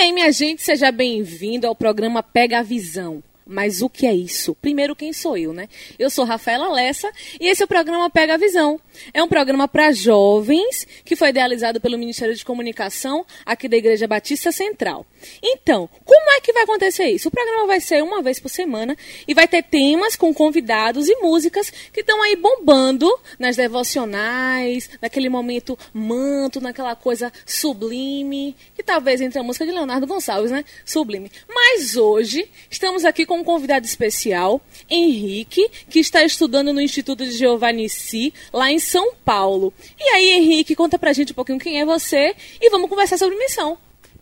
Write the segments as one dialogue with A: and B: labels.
A: aí, minha gente, seja bem-vindo ao programa Pega a Visão. Mas o que é isso? Primeiro, quem sou eu, né? Eu sou Rafaela Lessa e esse é o programa Pega a Visão. É um programa para jovens que foi idealizado pelo Ministério de Comunicação aqui da Igreja Batista Central. Então, como é que vai acontecer isso? O programa vai ser uma vez por semana e vai ter temas com convidados e músicas que estão aí bombando nas devocionais, naquele momento manto, naquela coisa sublime, que talvez entre a música de Leonardo Gonçalves, né? Sublime. Mas hoje estamos aqui com um convidado especial, Henrique, que está estudando no Instituto de Giovannici, lá em São Paulo. E aí, Henrique, conta pra gente um pouquinho quem é você e vamos conversar sobre missão.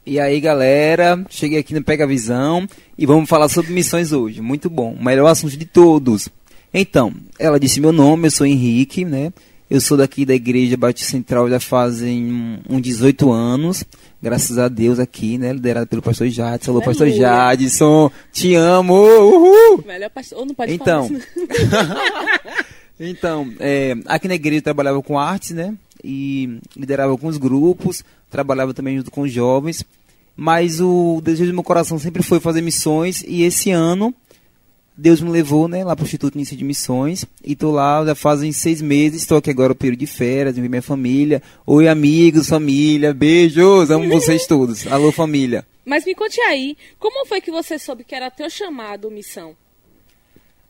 B: E aí, galera, cheguei aqui no Pega Visão e vamos falar sobre missões hoje. Muito bom, o melhor assunto de todos. Então, ela disse meu nome, eu sou Henrique, né? Eu sou daqui da Igreja Batista Central já fazem uns 18 anos graças a Deus aqui, né? Liderado pelo pastor Jadson. Alô, pastor Jadson, te amo! Uhul!
A: Melhor pastor, não pode
B: então,
A: falar
B: Então, é, aqui na igreja eu trabalhava com artes, né? E liderava alguns grupos, trabalhava também junto com os jovens. Mas o desejo do meu coração sempre foi fazer missões e esse ano Deus me levou né, lá para o Instituto Início de Missões e estou lá já fazem seis meses. Estou aqui agora no período de férias, vi minha família. Oi, amigos, família, beijos, amo vocês todos. Alô, família.
A: Mas me conte aí, como foi que você soube que era teu chamado, missão?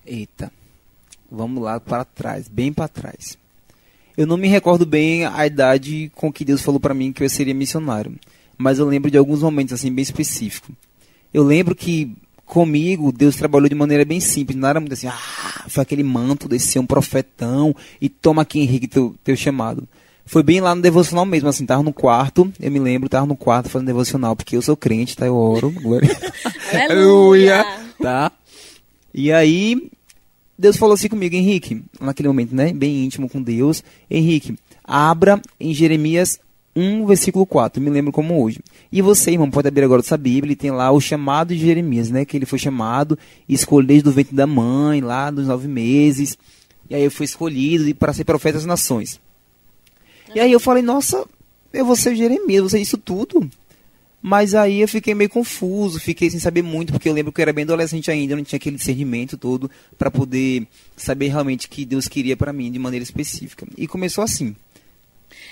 B: Eita, vamos lá para trás, bem para trás. Eu não me recordo bem a idade com que Deus falou para mim que eu seria missionário, mas eu lembro de alguns momentos assim bem específicos. Eu lembro que comigo, Deus trabalhou de maneira bem simples. Não era muito assim, ah, foi aquele manto desse ser um profetão e toma aqui, Henrique, teu, teu chamado. Foi bem lá no devocional mesmo, assim, tava no quarto, eu me lembro, tava no quarto fazendo devocional, porque eu sou crente, tá? Eu oro, glória.
A: Aleluia!
B: tá? E aí, Deus falou assim comigo, Henrique, naquele momento, né, bem íntimo com Deus, Henrique, abra em Jeremias 1, versículo 4, me lembro como hoje. E você, irmão, pode abrir agora a sua Bíblia e tem lá o chamado de Jeremias, né? Que ele foi chamado escolhido desde o ventre da mãe, lá dos nove meses. E aí eu fui escolhido para ser profeta das nações. E aí eu falei, nossa, eu vou ser Jeremias, vou ser isso tudo. Mas aí eu fiquei meio confuso, fiquei sem saber muito, porque eu lembro que eu era bem adolescente ainda, não tinha aquele discernimento todo para poder saber realmente que Deus queria para mim de maneira específica. E começou assim.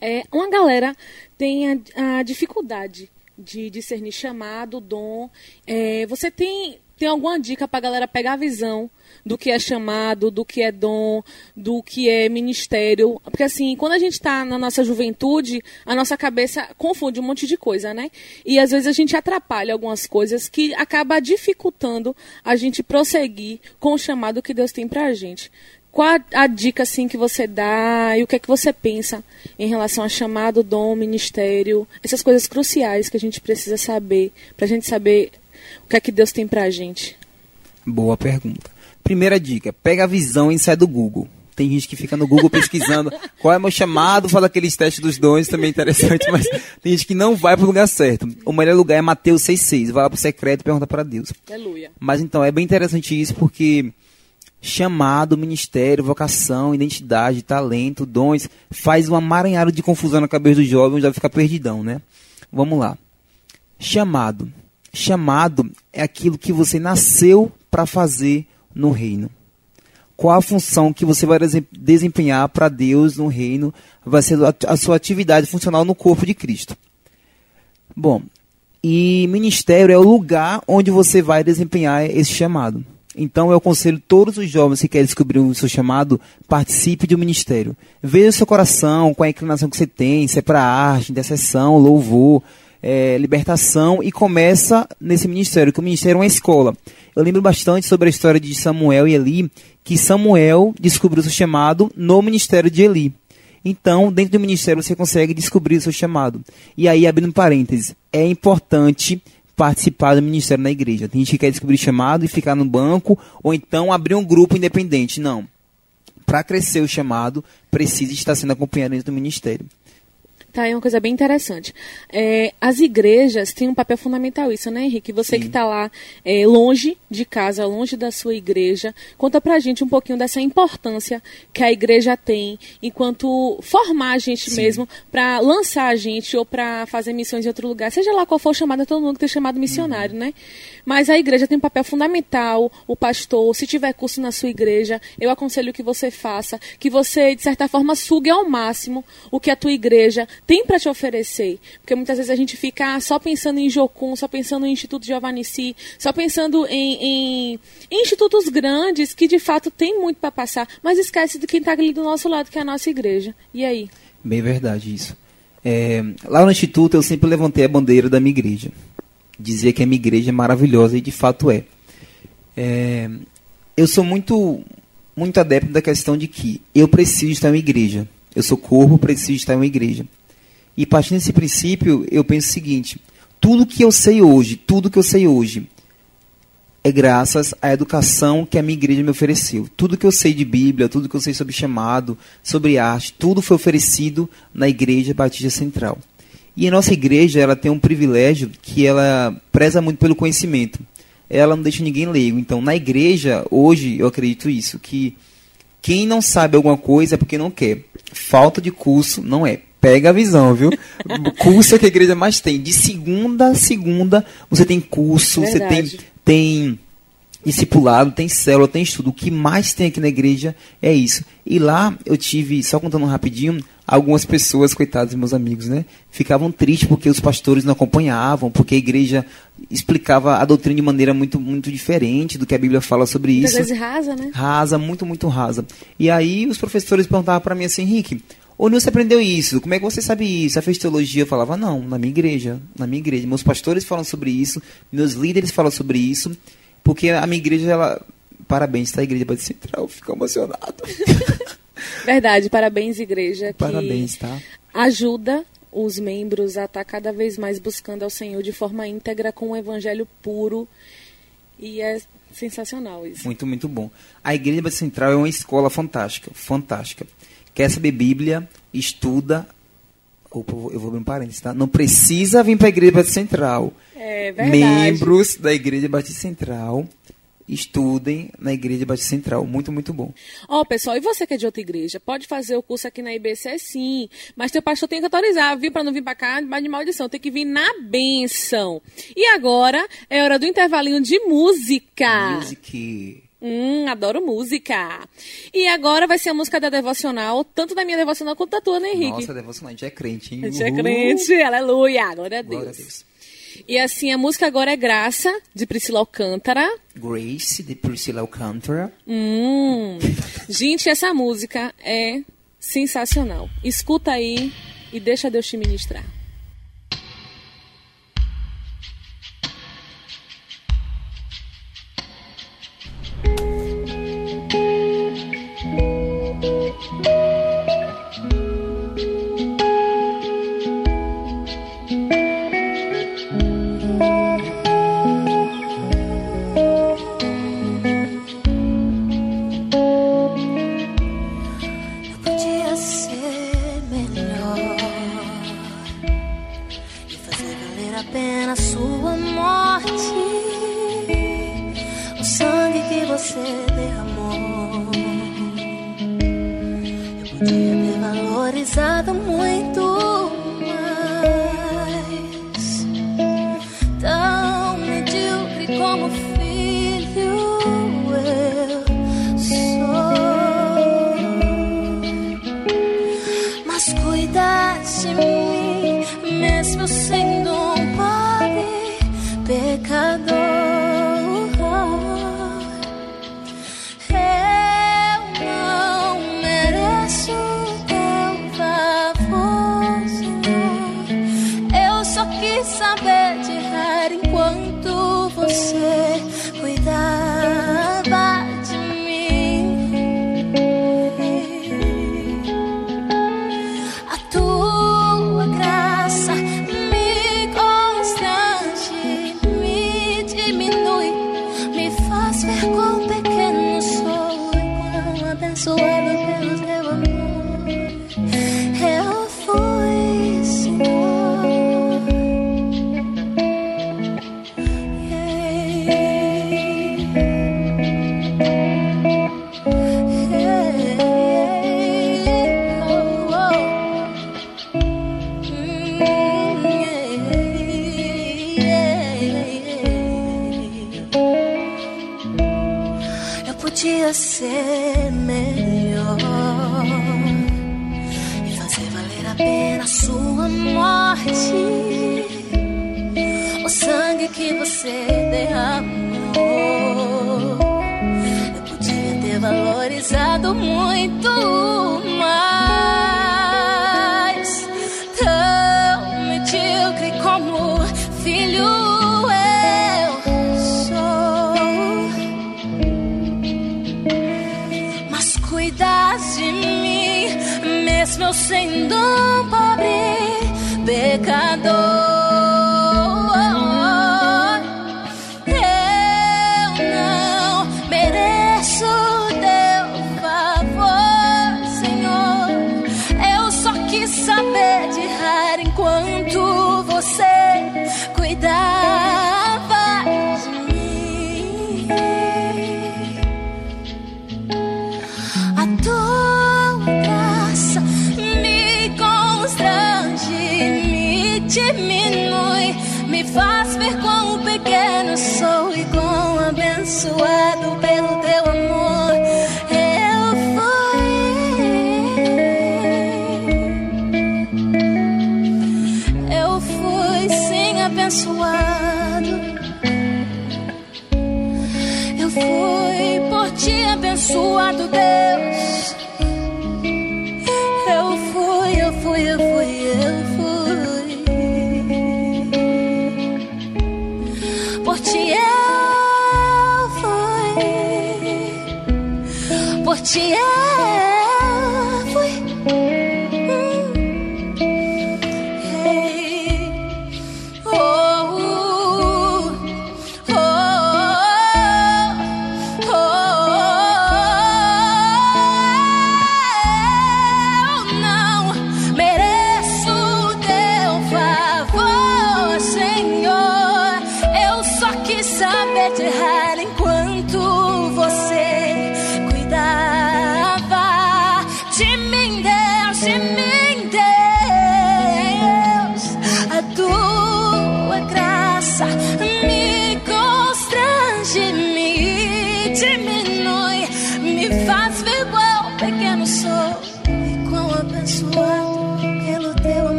A: É, uma galera tem a, a dificuldade de discernir chamado, dom. É, você tem, tem alguma dica para a galera pegar a visão do que é chamado, do que é dom, do que é ministério? Porque assim, quando a gente está na nossa juventude, a nossa cabeça confunde um monte de coisa, né? E às vezes a gente atrapalha algumas coisas que acaba dificultando a gente prosseguir com o chamado que Deus tem para a gente. Qual a, a, dica assim que você dá e o que é que você pensa em relação a chamado, dom, ministério, essas coisas cruciais que a gente precisa saber para a gente saber o que é que Deus tem para a gente?
B: Boa pergunta. Primeira dica: pega a visão e sai do Google. Tem gente que fica no Google pesquisando qual é meu chamado, fala aqueles testes dos dons, também é interessante, mas tem gente que não vai para o lugar certo. O melhor lugar é Mateus 6,6. Vai lá para o secreto e pergunta para Deus.
A: Aleluia.
B: Mas então, é bem interessante isso porque chamado, ministério, vocação, identidade, talento, dons, faz um amaranhado de confusão na cabeça do jovem, já fica perdidão, né? Vamos lá. Chamado. Chamado é aquilo que você nasceu para fazer no reino. Qual a função que você vai desempenhar para Deus no reino? Vai ser a sua atividade funcional no corpo de Cristo. Bom, e ministério é o lugar onde você vai desempenhar esse chamado. Então eu aconselho todos os jovens que querem descobrir o seu chamado, participe de um ministério. Veja o seu coração, qual é a inclinação que você tem, se é para arte, intercessão, louvor, é, libertação, e começa nesse ministério, que o ministério é uma escola. Eu lembro bastante sobre a história de Samuel e Eli, que Samuel descobriu o seu chamado no ministério de Eli. Então, dentro do ministério, você consegue descobrir o seu chamado. E aí, abrindo parênteses, é importante participar do ministério na igreja. Tem gente que quer descobrir chamado e ficar no banco, ou então abrir um grupo independente. Não. Para crescer o chamado, precisa estar sendo acompanhado dentro do ministério.
A: Tá, é uma coisa bem interessante. É, as igrejas têm um papel fundamental isso, né, Henrique? Você
B: Sim.
A: que está lá é, longe de casa, longe da sua igreja, conta pra gente um pouquinho dessa importância que a igreja tem enquanto formar a gente
B: Sim.
A: mesmo para lançar a gente ou para fazer missões em outro lugar. Seja lá qual for o chamado, todo mundo tem chamado missionário,
B: Uhum.
A: né? Mas a igreja tem um papel fundamental, o pastor, se tiver curso na sua igreja, eu aconselho que você faça, que você, de certa forma, sugue ao máximo o que a tua igreja tem para te oferecer. Porque muitas vezes a gente fica ah, só pensando em Jocum, só pensando em Instituto Giovanici, só pensando em, em- em institutos grandes que de fato tem muito para passar, mas esquece de quem está ali do nosso lado, que é a nossa igreja. E aí?
B: Bem verdade isso. É, lá no Instituto eu sempre levantei a bandeira da minha igreja. Dizia que a minha igreja é maravilhosa e de fato é. É, eu sou muito, muito adepto da questão de que eu preciso estar em uma igreja. Eu sou corpo, preciso estar em uma igreja. E partindo desse princípio, eu penso o seguinte: tudo que eu sei hoje, tudo que eu sei hoje, é graças à educação que a minha igreja me ofereceu. Tudo que eu sei de Bíblia, tudo que eu sei sobre chamado, sobre arte, tudo foi oferecido na Igreja Batista Central. E a nossa igreja, ela tem um privilégio que ela preza muito pelo conhecimento. Ela não deixa ninguém leigo. Então, na igreja, hoje, eu acredito isso, que quem não sabe alguma coisa é porque não quer. Falta de curso não é. Pega a visão, viu? curso é que a igreja mais tem. De segunda a segunda, você tem curso, você tem, tem discipulado, tem célula, tem estudo. O que mais tem aqui na igreja é isso. E lá eu tive, só contando rapidinho, algumas pessoas, coitados meus amigos, né? Ficavam tristes porque os pastores não acompanhavam, porque a igreja explicava a doutrina de maneira muito, muito diferente do que a Bíblia fala sobre isso
A: vezes rasa, né?
B: rasa, muito, muito rasa. E aí os professores perguntavam para mim assim, Henrique, onde você aprendeu isso? Como é que você sabe isso? Você fez teologia? Eu falava, não, na minha igreja, na minha igreja. Meus pastores falam sobre isso, meus líderes falam sobre isso, porque a minha igreja, ela... Parabéns, tá? A igreja Batista Central, fico emocionado.
A: Verdade, parabéns, igreja. que
B: Parabéns, tá?
A: Ajuda os membros a estar cada vez mais buscando ao Senhor de forma íntegra com um evangelho puro. E é sensacional isso.
B: Muito, muito bom. A Igreja Batista Central é uma escola fantástica, fantástica. Quer saber Bíblia, estuda. Opa, eu vou- abrir um parênteses, tá? Não precisa vir para a Igreja Batista Central.
A: É verdade.
B: Membros da Igreja Batista Central, estudem na Igreja Batista Central. Muito, muito bom.
A: Ó, pessoal, e você que é de outra igreja? Pode fazer o curso aqui na IBC, sim. Mas teu pastor tem que autorizar, vir para não vir para cá, mas de maldição. Tem que vir na benção. E agora é hora do intervalinho de música.
B: Music.
A: Hum, adoro música. E agora vai ser a música da devocional, tanto da minha devocional quanto da tua, né, Henrique?
B: Nossa, devocional, a gente é crente, hein?
A: A gente é crente, aleluia, glória a Deus.
B: Glória a Deus.
A: E assim, a música agora é Graça, de Priscila Alcântara.
B: Grace, de Priscila Alcântara.
A: Hum. Gente, essa música é sensacional. Escuta aí e deixa Deus te ministrar.
C: Por ti eu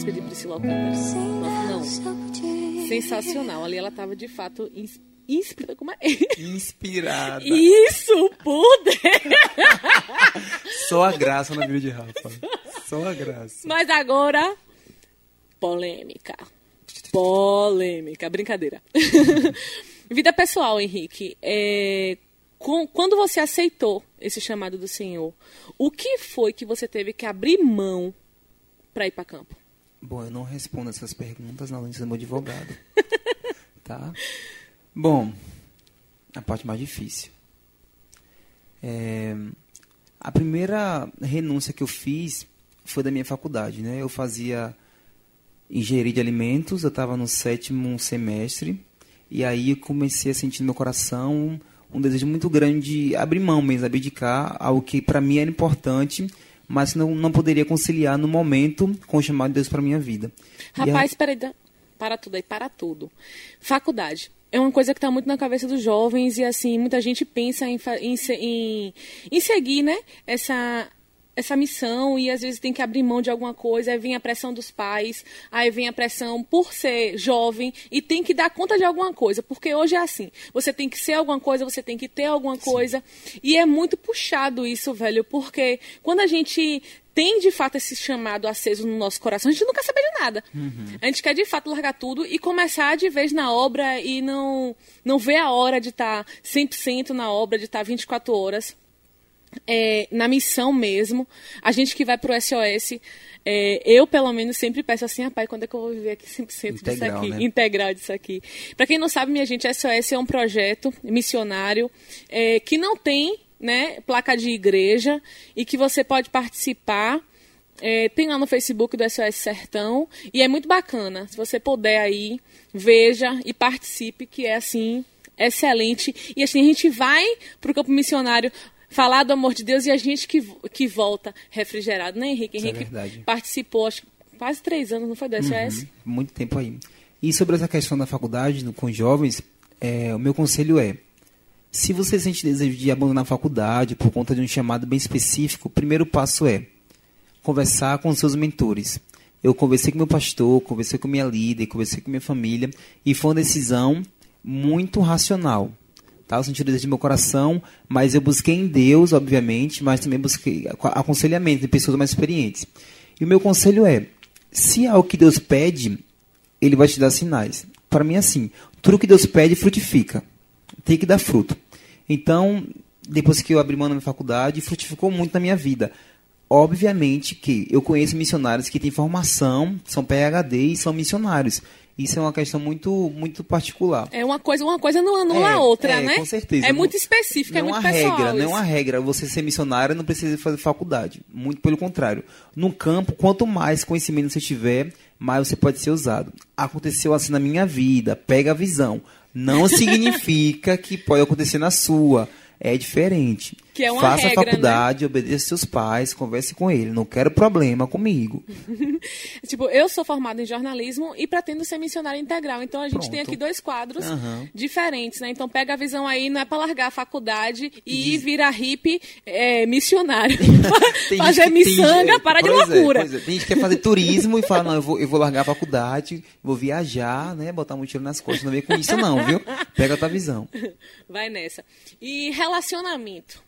A: música de Priscila Alcântara? Nossa, não. Sensacional. Ali ela tava de fato ins- inspirada. Como é?
B: Inspirada.
A: Isso, poder!
B: Só a graça na vida de Rafa. Só a graça.
A: Mas agora, polêmica. Polêmica, brincadeira. Vida pessoal, Henrique. É, com- quando você aceitou esse chamado do Senhor, o que foi que você teve que abrir mão para ir para campo?
B: Bom, eu não respondo essas perguntas na lista do meu advogado. tá? Bom, a parte mais difícil. É, a primeira renúncia que eu fiz foi da minha faculdade, né? Eu fazia engenharia de alimentos, eu estava no sétimo semestre, e aí eu comecei a sentir no meu coração um desejo muito grande de abrir mão mesmo, abdicar algo que para mim era importante, mas não, não poderia conciliar no momento com o chamado de Deus para minha vida.
A: Rapaz, peraí, dá- para tudo aí, para tudo. Faculdade. É uma coisa que está muito na cabeça dos jovens e, assim, muita gente pensa em, em, em- em seguir, né, essa, essa missão e às vezes tem que abrir mão de alguma coisa, aí vem a pressão dos pais, aí vem a pressão por ser jovem e tem que dar conta de alguma coisa, porque hoje é assim, você tem que ser alguma coisa, você tem que ter alguma coisa, e é muito puxado isso, velho, porque quando a gente tem de fato esse chamado aceso no nosso coração, a gente não quer saber de nada. A gente quer de fato largar tudo e começar de vez na obra e não, não ver a hora de estar 100% na obra, de estar 24 horas é, na missão mesmo. A gente que vai pro SOS, é, eu pelo menos sempre peço assim, rapaz, quando é que eu vou viver aqui 100% disso
B: Integral,
A: aqui?
B: né?
A: Integral disso aqui. Para quem não sabe, minha gente, SOS é um projeto missionário é, que não tem né, placa de igreja e que você pode participar. É, tem lá no Facebook do SOS Sertão e é muito bacana. Se você puder aí, veja e participe, que é assim excelente. E assim a gente vai para o campo missionário falar do amor de Deus e a gente que, que volta refrigerado, né, Henrique?
B: Isso é
A: Henrique
B: verdade.
A: participou, acho quase três anos, não foi do SOS?
B: Uhum, muito tempo aí. E sobre essa questão da faculdade com jovens, é, o meu conselho é: se você sente desejo de abandonar a faculdade por conta de um chamado bem específico, o primeiro passo é conversar com seus mentores. Eu conversei com meu pastor, conversei com minha líder, conversei com minha família e foi uma decisão muito racional. Tá? Eu senti o desejo do meu coração, mas eu busquei em Deus, obviamente, mas também busquei ac- aconselhamento de pessoas mais experientes. E o meu conselho é: se é o que Deus pede, Ele vai te dar sinais. Para mim, é assim: tudo que Deus pede frutifica. Tem que dar fruto. Então, depois que eu abri mão na minha faculdade, frutificou muito na minha vida. Obviamente que eu conheço missionários que têm formação, são PhD e são missionários. Isso é uma questão muito, muito particular.
A: É uma coisa, uma coisa não anula
B: É,
A: a outra,
B: é,
A: né?
B: com certeza.
A: É muito específico, é
B: não
A: muito
B: há
A: pessoal.
B: regra, não é uma regra. Você ser missionário não precisa fazer faculdade. Muito pelo contrário. No campo, quanto mais conhecimento você tiver, mais você pode ser usado. Aconteceu assim na minha vida. Pega a visão. Não significa que pode acontecer na sua. É diferente.
A: Que é uma
B: Faça
A: regra,
B: a faculdade, obedeça seus pais, converse com ele. Não quero problema comigo.
A: Tipo, eu sou formada em jornalismo e pretendo ser missionária integral. Então a gente
B: Pronto.
A: tem aqui dois quadros
B: Aham.
A: diferentes, né? Então pega a visão aí, não é pra largar a faculdade e virar hippie é, missionário. Fazer
B: que- tem
A: miçanga,
B: gente-
A: para de
B: é,
A: loucura.
B: pois é. Tem gente que quer fazer turismo e fala, não, eu vou, eu vou largar a faculdade, vou viajar, né? Botar um mochila nas costas. Não vem com isso não, viu? Pega a tua visão.
A: Vai nessa. E relacionamento.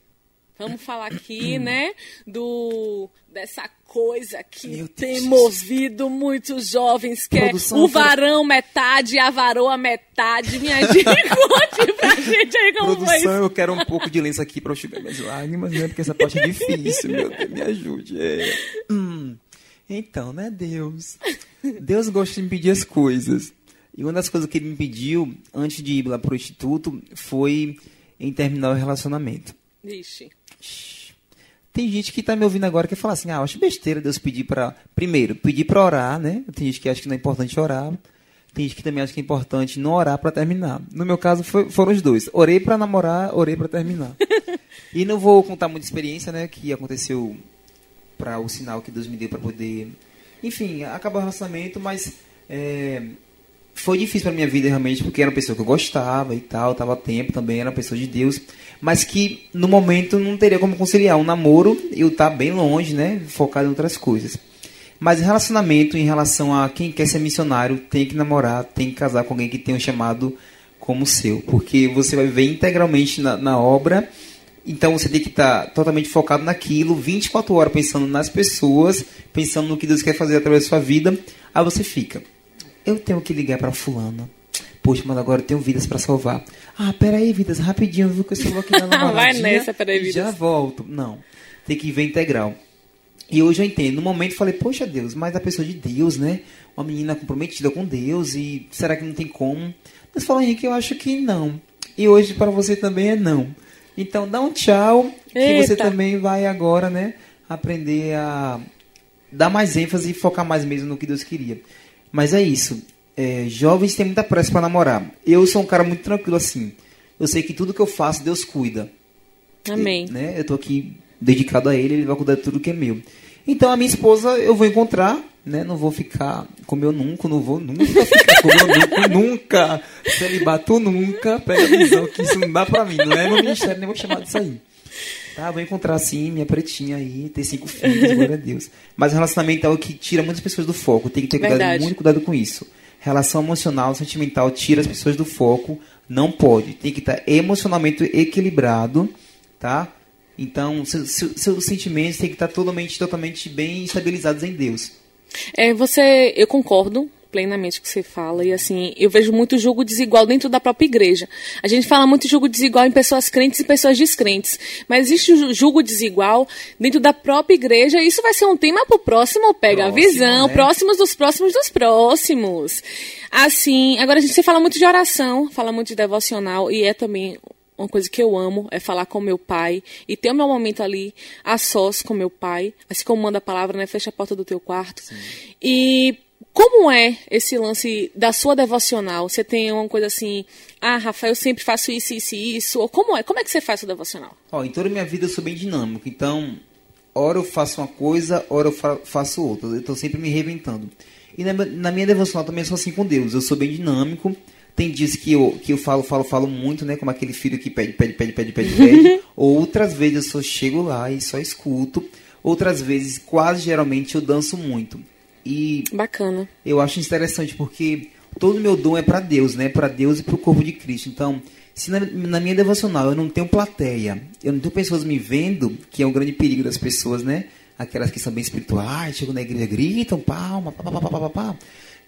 A: Vamos falar aqui, né, do dessa coisa que tem movido muitos jovens, que
B: Produção,
A: é o varão metade a varoa metade. Minha gente, conte pra gente aí como foi
B: Produção,
A: isso.
B: eu quero um pouco de lenço aqui pra eu enxugar minhas lágrimas, né? Porque essa parte é difícil, meu Deus, me ajude. É. Hum. Então, né, Deus? Deus gosta de me pedir as coisas. E uma das coisas que ele me pediu, antes de ir lá pro instituto, foi em terminar o relacionamento.
A: Vixe.
B: Tem gente que tá me ouvindo agora que fala assim, ah, eu acho besteira Deus pedir para Primeiro, pedir para orar, né? Tem gente que acha que não é importante orar. Tem gente que também acha que é importante não orar para terminar. No meu caso, foi- foram os dois. Orei para namorar, orei para terminar. e não vou contar muita experiência, né? Que aconteceu para o sinal que Deus me deu para poder... Enfim, acabar o relacionamento, mas... é, foi difícil para minha vida realmente, porque era uma pessoa que eu gostava e tal, tava tempo também, era uma pessoa de Deus, mas que no momento não teria como conciliar um namoro e eu estar bem longe, né, focado em outras coisas. Mas relacionamento em relação a quem quer ser missionário, tem que namorar, tem que casar com alguém que tem um chamado como o seu, porque você vai viver integralmente na, na obra, então você tem que estar totalmente focado naquilo, 24 horas pensando nas pessoas, pensando no que Deus quer fazer através da sua vida, aí você fica eu tenho que ligar pra fulano. Poxa, mas agora eu tenho vidas pra salvar. Ah, peraí, vidas, rapidinho, viu que eu estou aqui na namoradinha
A: Vai nessa, peraí, vidas.
B: Já volto. Não, tem que ver integral. E hoje eu entendo. No momento eu falei, poxa Deus, mas a pessoa de Deus, né? Uma menina comprometida com Deus e será que não tem como? Mas falou, Henrique, eu acho que não. E hoje para você também é não. Então dá um tchau, que você
A: Eita.
B: também vai agora, né? Aprender a dar mais ênfase e focar mais mesmo no que Deus queria. Mas é isso. É, jovens têm muita pressa para namorar. Eu sou um cara muito tranquilo assim. Eu sei que tudo que eu faço, Deus cuida.
A: Amém.
B: Né? Eu tô aqui dedicado a ele, ele vai cuidar de tudo que é meu. Então a minha esposa eu vou encontrar, né? Não vou ficar com meu nunca, não vou nunca ficar com meu nunca, nunca. Celibato nunca. Pega a visão que isso não dá pra mim, não é meu ministério, nem vou chamar disso aí. Tá, vou encontrar sim minha pretinha aí, ter cinco filhos, glória a Deus. Mas relacionamento é o que tira muitas pessoas do foco. Tem que ter cuidado,
A: Verdade.
B: muito cuidado com isso. Relação emocional, sentimental, tira as pessoas do foco. Não pode. Tem que estar emocionalmente equilibrado, tá? Então, seu- seu- seus sentimentos têm que estar totalmente, totalmente bem estabilizados em Deus.
A: É, você, eu concordo plenamente o que você fala e assim, eu vejo muito julgo desigual dentro da própria igreja. A gente fala muito julgo desigual em pessoas crentes e pessoas descrentes, mas existe ju- julgo desigual dentro da própria igreja e isso vai ser um tema pro próximo Pega
B: Próximo,
A: a Visão,
B: né?
A: próximos dos próximos dos próximos. Assim, agora a gente você fala muito de oração, fala muito de devocional e é também uma coisa que eu amo é falar com meu pai e ter o meu momento ali a sós com meu pai, assim como manda a palavra, né? Fecha a porta do teu quarto. E como é esse lance da sua devocional? Você tem uma coisa assim, ah, Rafael, eu sempre faço isso, isso e isso. Ou como é? Como é que você faz o devocional?
B: Ó, em toda a minha vida eu sou bem dinâmico, então, hora eu faço uma coisa, hora eu fa faço outra. Eu tô sempre me reinventando. E na, na minha devocional também eu sou assim com Deus. Eu sou bem dinâmico. Tem dias que eu, que eu falo, falo, falo muito, né? Como aquele filho que pede, pede, pede, pede, pede, pede. Outras vezes eu só chego lá e só escuto. Outras vezes, quase geralmente, eu danço muito. E
A: Bacana.
B: eu acho interessante porque todo meu dom é para Deus, né? Para Deus e para o corpo de Cristo. Então, se na, na minha devocional eu não tenho plateia, eu não tenho pessoas me vendo, que é um grande perigo das pessoas, né? Aquelas que são bem espirituais, chegam na igreja, gritam, palma, pá, pá, pá, pá, pá, pá.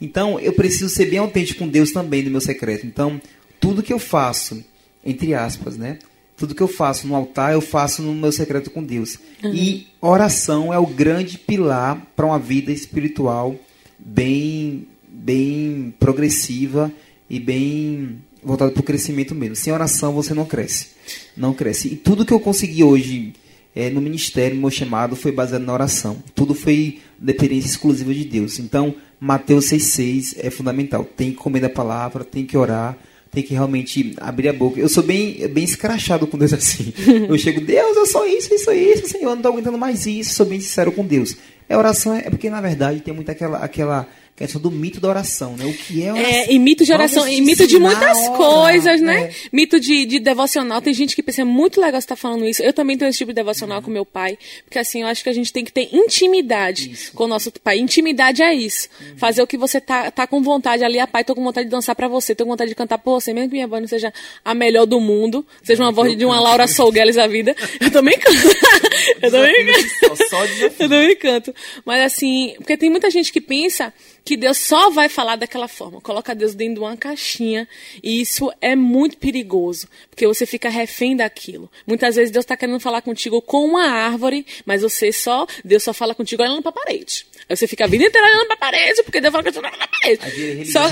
B: Então, eu preciso ser bem autêntico com Deus também no meu secreto. Então, tudo que eu faço, entre aspas, né? Tudo que eu faço no altar, eu faço no meu secreto com Deus. E oração é o grande pilar para uma vida espiritual bem, bem progressiva e bem voltada para o crescimento mesmo. Sem oração você não cresce. Não cresce. E tudo que eu consegui hoje é, no ministério, meu chamado, foi baseado na oração. Tudo foi dependência exclusiva de Deus. Então, Mateus 6,6 é fundamental. Tem que comer da palavra, tem que orar, tem que realmente abrir a boca. Eu sou bem, bem escrachado com Deus assim. Eu chego, Deus, eu sou isso, isso, isso, Senhor, eu não estou aguentando mais isso. Sou bem sincero com Deus. É oração, é porque na verdade tem muito aquela, aquela questão do mito da oração, né? O que é oração?
A: É, e mito de oração,
B: Vamos
A: e mito de muitas
B: a orar,
A: coisas, né?
B: é.
A: Mito de, de devocional. Tem gente que pensa, é muito legal você estar falando isso. Eu também tenho esse tipo de devocional
B: Uhum.
A: com meu pai, porque assim, eu acho que a gente tem que ter intimidade
B: Isso. Uhum.
A: com o nosso pai. Intimidade é isso. Fazer o que você tá, tá com vontade ali. A pai, tô com vontade de dançar pra você, tô com vontade de cantar por você, mesmo que minha voz não seja a melhor do mundo, seja uma voz de uma Laura Solgueles da vida. Eu também canto. eu também canto.
B: Só, desafio.
A: Eu também canto. Mas assim, porque tem muita gente que pensa que Deus só vai falar daquela forma. Coloca Deus dentro de uma caixinha. E isso é muito perigoso. Porque você fica refém daquilo. Muitas vezes Deus está querendo falar contigo com uma árvore, mas você só. Deus só fala contigo olhando pra parede. Aí você fica a vida inteira olhando pra parede, porque Deus fala que você tá olhando pra parede.
B: Aí vira
A: Só,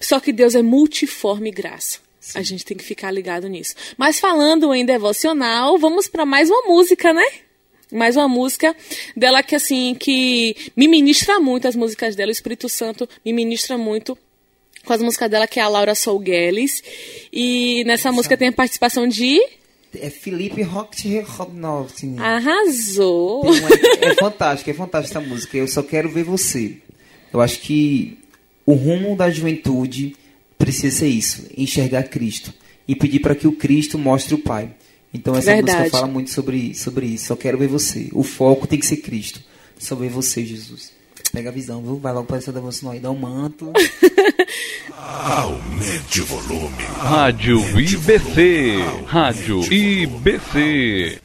A: só que Deus é multiforme graça. A gente tem que ficar ligado nisso. Mas falando em devocional, vamos para mais uma música, né? Mais uma música dela que assim que me ministra muito as músicas dela, o Espírito Santo me ministra muito com as músicas dela que é a Laura Solgueles e nessa música tem a participação de
B: É Felipe Rocknovski.
A: Arrasou.
B: Uma- É fantástico, é fantástica essa música. Eu só quero ver você. Eu acho que o rumo da juventude precisa ser isso: enxergar Cristo e pedir para que o Cristo mostre o Pai. Então essa
A: Verdade.
B: música fala muito sobre, sobre isso. Só quero ver você. O foco tem que ser Cristo. Só ver você, Jesus. Pega a visão, viu? Vai logo para essa devocional aí, dá um manto.
D: Aumente o volume.
E: Rádio IBC. Rádio IBC.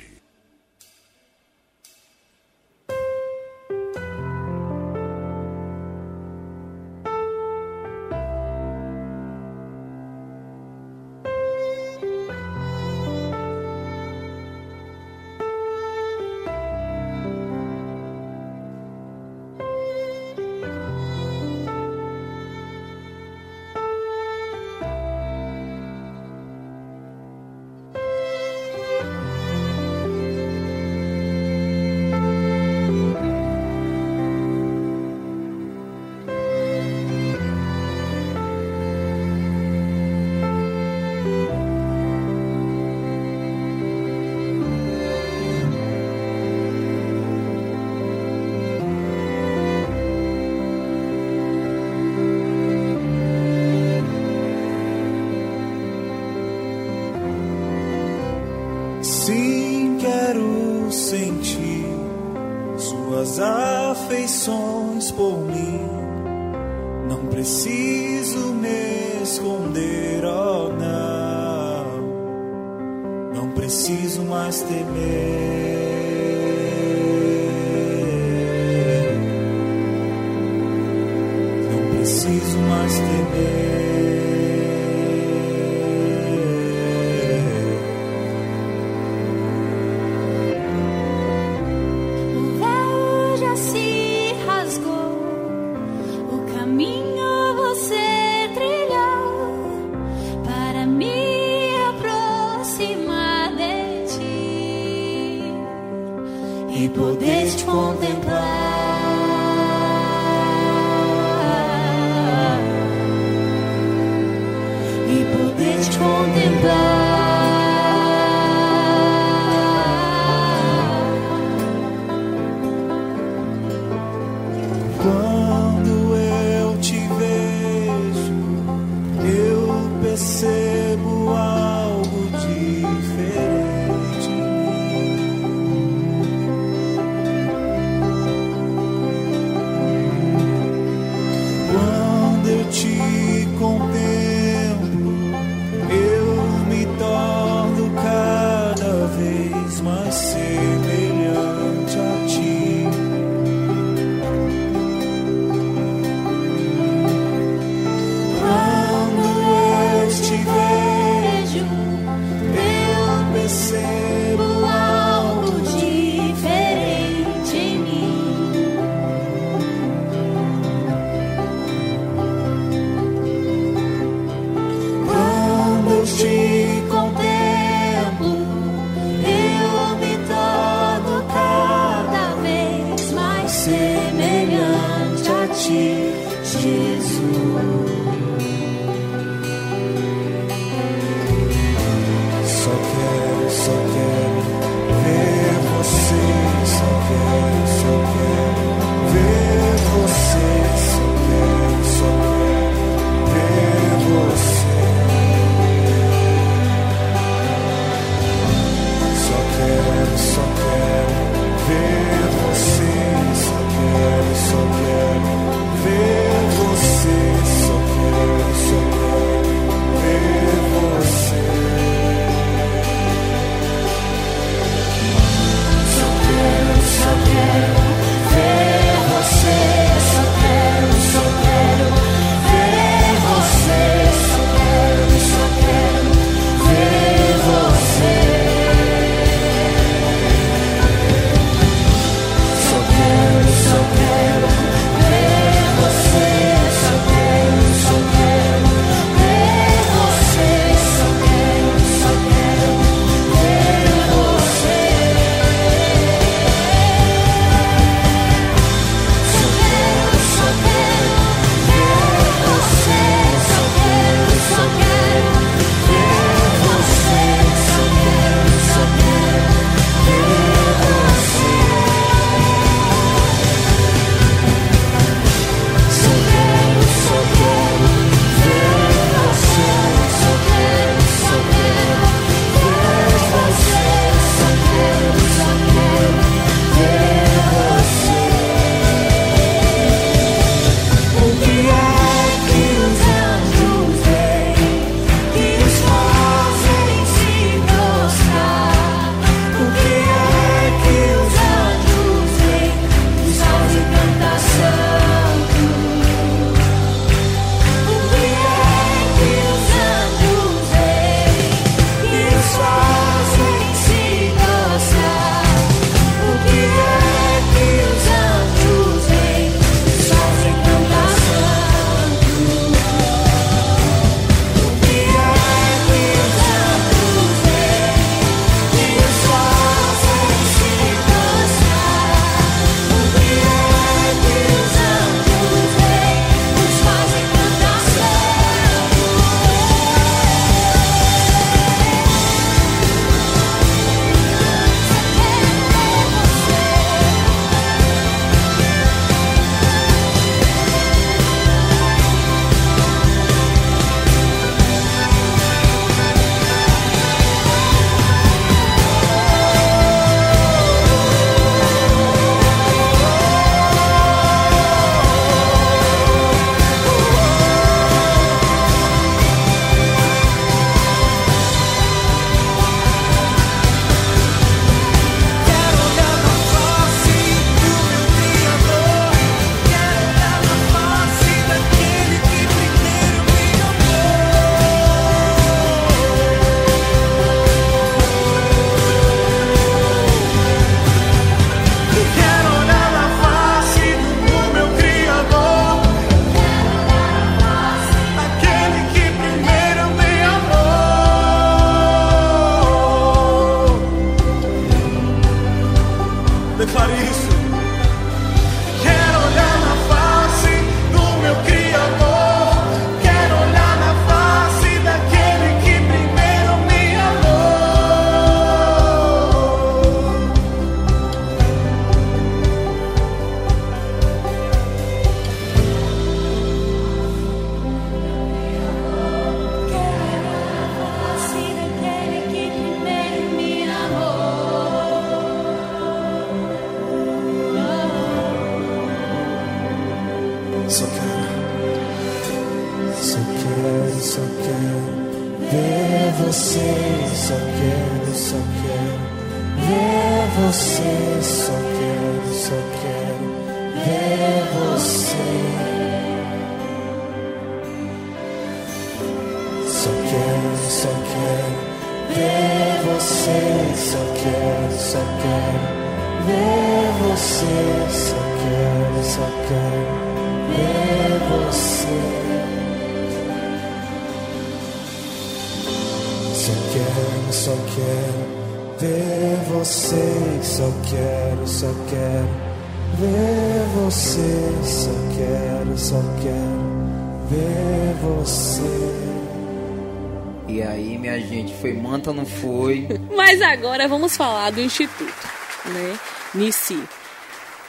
B: Foi?
A: Mas agora vamos falar do Instituto, né? Nici.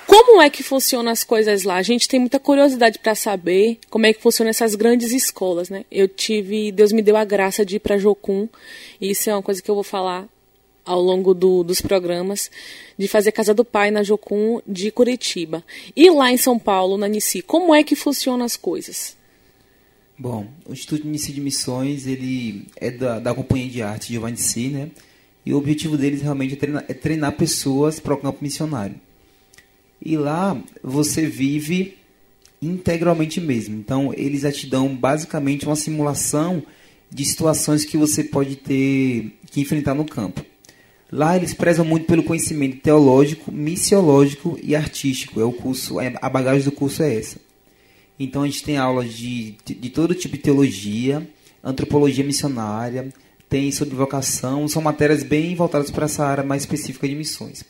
A: Como é que funcionam as coisas lá? A gente tem muita curiosidade para saber como é que funcionam essas grandes escolas, né? Eu tive, Deus me deu a graça de ir para Jocum, e isso é uma coisa que eu vou falar ao longo do- dos programas, de fazer Casa do Pai na Jocum de Curitiba. E lá em São Paulo, na Nici, como é que funcionam as coisas?
B: Bom, o Instituto de Inicio de Missões, ele é da, da Companhia de Arte Giovanni Si, né? E o objetivo deles realmente é treinar, é treinar pessoas para o campo missionário. E lá você vive integralmente mesmo. Então, eles já te dão basicamente uma simulação de situações que você pode ter que enfrentar no campo. Lá eles prezam muito pelo conhecimento teológico, missiológico e artístico. É o curso, é- a bagagem do curso é essa. Então a gente tem aulas de, de, todo tipo de teologia, antropologia missionária, tem sobre vocação, são matérias bem voltadas para essa área mais específica de missões.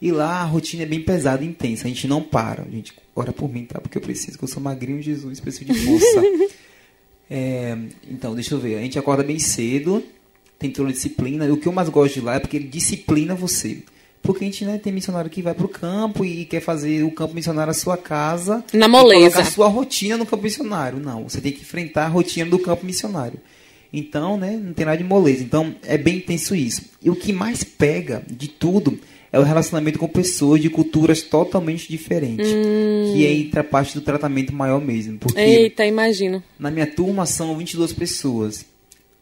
B: E lá a rotina é bem pesada e intensa, a gente não para. A gente ora por mim, tá? Porque eu preciso, que eu sou magrinho, Jesus, preciso de força. É, então, deixa eu ver. A gente acorda bem cedo, tem toda disciplina. E o que eu mais gosto de lá é porque ele disciplina você. Porque a gente né, tem missionário que vai para o campo e quer fazer o campo missionário a sua casa.
A: Na
B: e
A: moleza.
B: colocar a sua rotina no campo missionário. Não, você tem que enfrentar a rotina do campo missionário. Então, né, não tem nada de moleza. Então, é bem intenso isso. E o que mais pega de tudo é o relacionamento com pessoas de culturas totalmente diferentes. Que entra a parte do tratamento maior mesmo. Porque
A: Eita, imagino.
B: na minha turma são 22 pessoas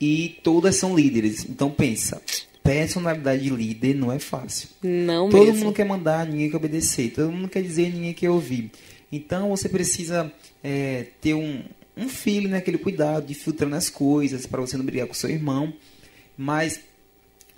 B: e todas são líderes. Então pensa, personalidade de líder não é fácil.
A: Não
B: Todo
A: mesmo.
B: mundo quer mandar, ninguém quer obedecer. Todo mundo quer dizer, ninguém quer ouvir. Então você precisa é, ter um, um feeling, né, aquele cuidado de filtrando as coisas para você não brigar com seu irmão. Mas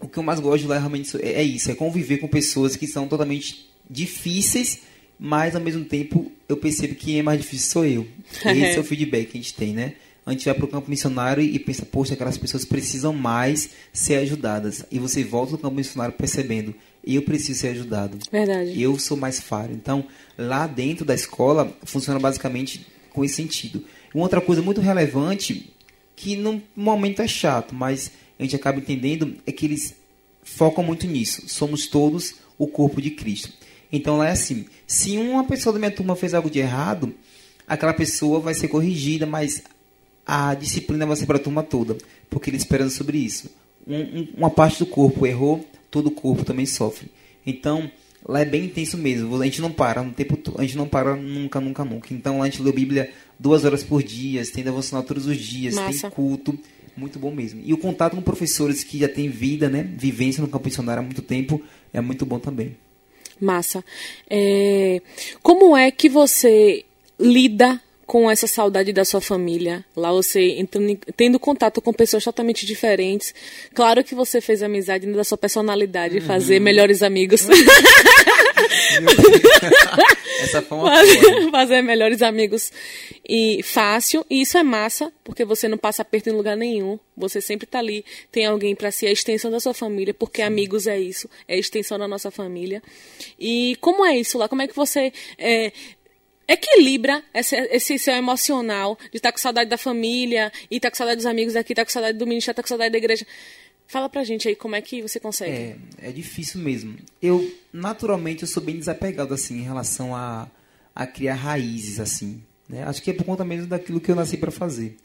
B: o que eu mais gosto de lá realmente é é isso, é conviver com pessoas que são totalmente difíceis, mas ao mesmo tempo eu percebo que quem é mais difícil sou eu. Esse é o feedback que a gente tem, né? A gente vai para o campo missionário e pensa, poxa, aquelas pessoas precisam mais ser ajudadas. E você volta do campo missionário percebendo, eu preciso ser ajudado.
A: Verdade.
B: Eu sou mais falho. Então, lá dentro da escola, funciona basicamente com esse sentido. Uma outra coisa muito relevante, que no momento é chato, mas a gente acaba entendendo, é que eles focam muito nisso. Somos todos o corpo de Cristo. Então, lá é assim: se uma pessoa da minha turma fez algo de errado, aquela pessoa vai ser corrigida, mas a disciplina vai ser para a turma toda, porque eles esperam sobre isso. Um- um- uma parte do corpo errou, todo o corpo também sofre. Então, lá é bem intenso mesmo. A gente não para no tempo. A gente não para nunca, nunca, nunca. Então, lá a gente lê a Bíblia duas horas por dia, tem devocional todos os dias,
A: Massa.
B: tem culto. Muito bom mesmo. E o contato com professores que já têm vida, né? Vivência no campo missionário há muito tempo, é muito bom também.
A: Massa. É, Como é que você lida com essa saudade da sua família? Lá você entrando, tendo contato com pessoas totalmente diferentes. Claro que você fez amizade da sua personalidade, fazer melhores amigos.
B: Essa foi uma
A: fazer, fazer melhores amigos. E fácil e isso é massa porque você não passa aperto em lugar nenhum. Você sempre tá ali tem alguém para ser a extensão da sua família porque amigos é isso é a extensão da nossa família. E como é isso lá? Como é que você é, equilibra esse, esse seu emocional de estar com saudade da família e estar com saudade dos amigos aqui estar com saudade do ministério estar com saudade da igreja fala pra gente aí como é que você consegue
B: É, é difícil mesmo. Eu, naturalmente, eu sou bem desapegado, assim, em relação a, a criar raízes, assim. Né? Acho que é por conta mesmo daquilo que eu nasci para fazer.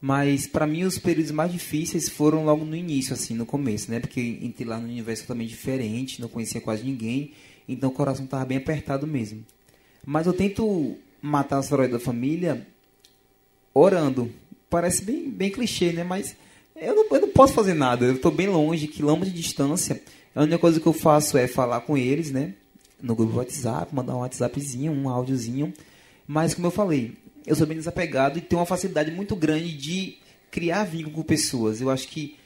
B: Mas, para mim, os períodos mais difíceis foram logo no início, assim, no começo, né? Porque entrei lá no universo totalmente diferente, não conhecia quase ninguém, então o coração estava bem apertado mesmo. Mas eu tento matar a saudade da família orando. Parece bem, bem clichê, né? Mas Eu não, eu não posso fazer nada, eu estou bem longe, quilômetros de distância. A única coisa que eu faço é falar com eles, né? No grupo do WhatsApp, mandar um WhatsAppzinho, um áudiozinho. Mas, como eu falei, eu sou bem desapegado e tenho uma facilidade muito grande de criar vínculo com pessoas. Eu acho que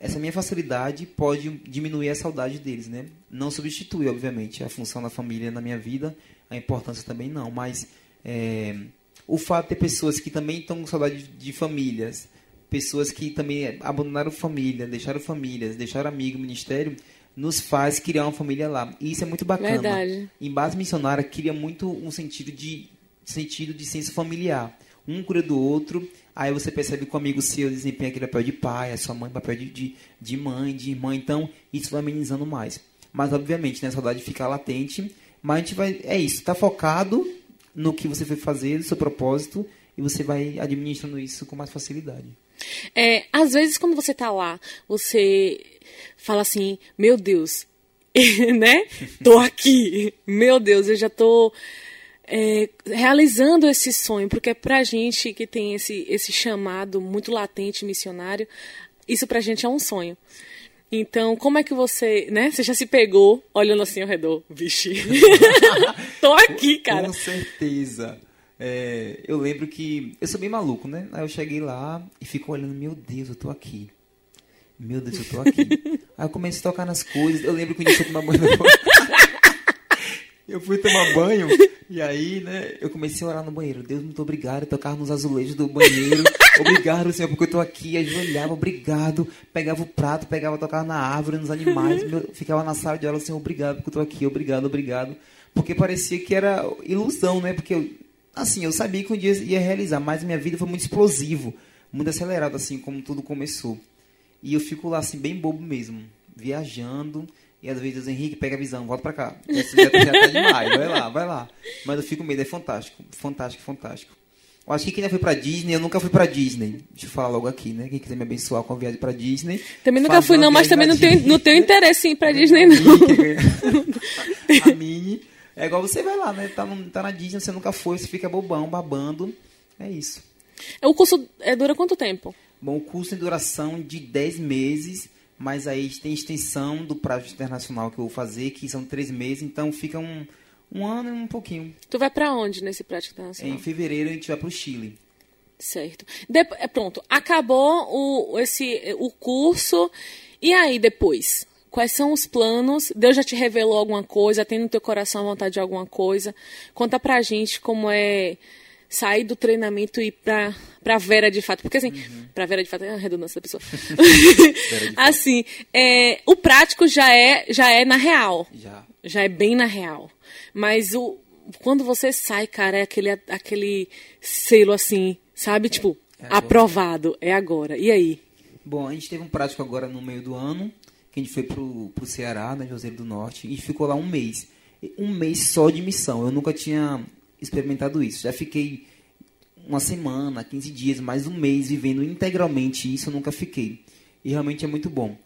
B: essa minha facilidade pode diminuir a saudade deles, né? Não substitui, obviamente, a função da família na minha vida, a importância também não, mas é, o fato de ter pessoas que também estão com saudade de, de famílias, pessoas que também abandonaram família, deixaram famílias, deixaram amigo, ministério, nos faz criar uma família lá. E isso é muito bacana.
A: Verdade.
B: Em base missionária, cria muito um sentido de sentido de senso familiar. Um cura do outro, aí você percebe que o amigo seu desempenha aquele papel de pai, a sua mãe papel de, de, de mãe, de irmã, então isso vai amenizando mais. Mas, obviamente, né, a saudade fica latente, mas a gente vai, é isso, tá focado no que você foi fazer, no seu propósito, e você vai administrando isso com mais facilidade.
A: É, às vezes, quando você tá lá, você fala assim, meu Deus, né? Tô aqui. Meu Deus, eu já tô é, realizando esse sonho, porque pra gente que tem esse, esse chamado muito latente missionário, isso pra gente é um sonho. Então, como é que você, né? Você já se pegou olhando assim ao redor, vixe. Tô aqui, cara.
B: Com certeza. É, eu lembro que eu sou bem maluco, né? Aí eu cheguei lá e fico olhando, meu Deus, eu tô aqui. Meu Deus, eu tô aqui. Aí eu comecei a tocar nas coisas. Eu lembro que eu fui tomar banho. Eu fui tomar banho e aí, né, eu comecei a orar no banheiro. Deus, muito obrigado. Eu tocava nos azulejos do banheiro. Obrigado, Senhor, porque eu tô aqui. Ajoelhava, obrigado. Pegava o prato, pegava, tocava na árvore, nos animais. Meu, ficava na sala de aula, Senhor, obrigado, porque eu tô aqui. Obrigado, obrigado. Porque parecia que era ilusão, né? Porque, eu, assim, eu sabia que um dia ia realizar, mas minha vida foi muito explosivo. Muito acelerado, assim, como tudo começou. E eu fico lá, assim, bem bobo mesmo. Viajando e às vezes, Henrique, pega a visão, volta pra cá. Esse já, já tá demais, vai lá, vai lá. Mas eu fico com medo, é fantástico, fantástico, fantástico. Eu acho que quem já foi pra Disney, eu nunca fui pra Disney. Deixa eu falar logo aqui, né? Quem quiser me abençoar com a viagem pra Disney.
A: Também nunca fui, não, mas também não tenho, não tenho interesse em ir pra Disney, não.
B: a Mini. É igual você vai lá, né? Tá, no, tá na Disney, você nunca foi, você fica bobão, babando. É isso.
A: O curso é, dura quanto tempo?
B: Bom, o curso tem duração de 10 meses mas aí tem extensão do prazo internacional que eu vou fazer, que são três meses, então fica um, um ano e um pouquinho.
A: Tu vai para onde nesse prático internacional?
B: Em fevereiro a gente vai para o Chile.
A: Certo. De, é, pronto, acabou o, esse, o curso, e aí depois? Quais são os planos? Deus já te revelou alguma coisa? Tem no teu coração vontade de alguma coisa? Conta pra gente como é sair do treinamento e ir pra, pra Vera de fato. Porque assim, uhum. pra Vera de fato é a redundância da pessoa. assim, é, o prático já é, já é na real.
B: Já.
A: Já é bem na real. Mas o, quando você sai, cara, é aquele, aquele selo assim, sabe? Tipo, é aprovado, é agora. E aí?
B: Bom, a gente teve um prático agora no meio do ano, que a gente foi pro, pro Ceará, na né, Joseiro do Norte, e ficou lá um mês. Um mês só de missão. Eu nunca tinha experimentado isso. Já fiquei uma semana, 15 dias, mais um mês vivendo integralmente isso, eu nunca fiquei. E realmente é muito bom.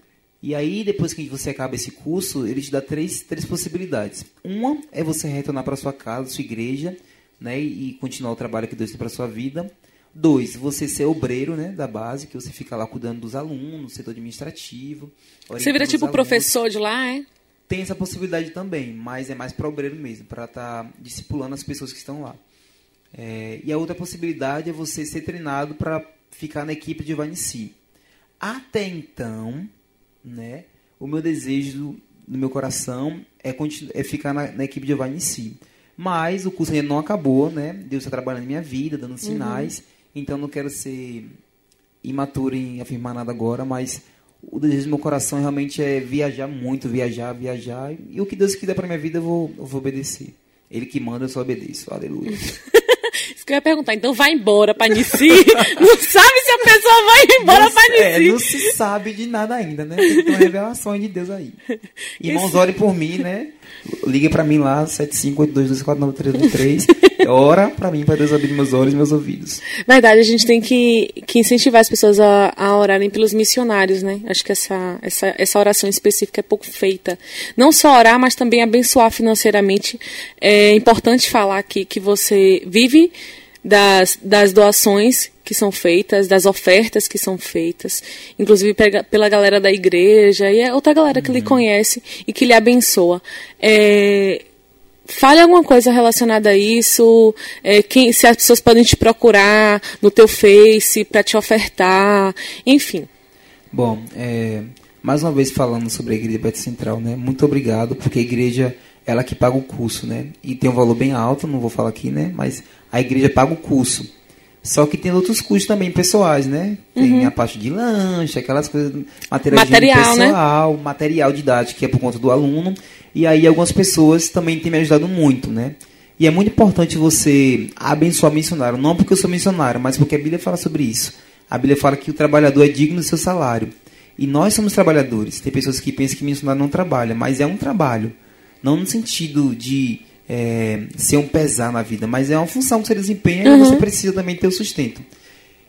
B: E aí, depois que você acaba esse curso, ele te dá três, três possibilidades. Uma é você retornar para sua casa, sua igreja, né, e continuar o trabalho que Deus tem para sua vida. Dois, você ser obreiro, né, da base, que você fica lá cuidando dos alunos, setor administrativo.
A: Você vira tipo professor de lá, é?
B: Tem essa possibilidade também, mas é mais para obreiro mesmo, para estar tá discipulando as pessoas que estão lá. É, e a outra possibilidade é você ser treinado para ficar na equipe de Vanici. Até então, né, o meu desejo no meu coração é, é ficar na, na, equipe de Vanici. Mas o curso ainda não acabou, né? Deus está trabalhando na minha vida, dando sinais. Uhum. Então não quero ser imaturo em afirmar nada agora, mas o desejo do meu coração realmente é viajar muito, viajar, viajar. E o que Deus quiser para minha vida, eu vou, eu vou obedecer. Ele que manda, eu só obedeço. Aleluia.
A: Isso que eu ia perguntar. Então vai embora pra Nissi. não sabe se a pessoa vai embora não, pra Nissi.
B: É, não se sabe de nada ainda, né? Tem uma revelação de Deus aí. Irmãos, orem por mim, né? Ligue pra mim lá, 758224993. Ora pra mim, pra Deus abrir meus olhos e meus ouvidos.
A: Verdade, a gente tem que, que incentivar as pessoas a, a orarem pelos missionários, né? Acho que essa, essa, essa oração específica é pouco feita. Não só orar, mas também abençoar financeiramente. É importante falar aqui que você vive das, das doações que são feitas, das ofertas que são feitas, inclusive pega- pela galera da igreja e é outra galera que lhe conhece e que lhe abençoa. É, Fale alguma coisa relacionada a isso, é, quem, se as pessoas podem te procurar no teu Face para te ofertar, enfim.
B: Bom, é, mais uma vez falando sobre a Igreja Batista Central, né? Muito obrigado, porque a igreja, ela que paga o curso, né? E tem um valor bem alto, não vou falar aqui, né? Mas a igreja paga o curso. Só que tem outros custos também pessoais, né? Tem a parte de lanche, aquelas coisas, material,
A: Uhum. Material, né?
B: pessoal, material didático que é por conta do aluno. E aí algumas pessoas também têm me ajudado muito, né? E é muito importante você abençoar missionário, não porque eu sou missionário, mas porque a Bíblia fala sobre isso. A Bíblia fala que o trabalhador é digno do seu salário. E nós somos trabalhadores. Tem pessoas que pensam que missionário não trabalha, mas é um trabalho. Não no sentido de é, ser um pesar na vida, mas é uma função que você desempenha e você precisa também ter o sustento.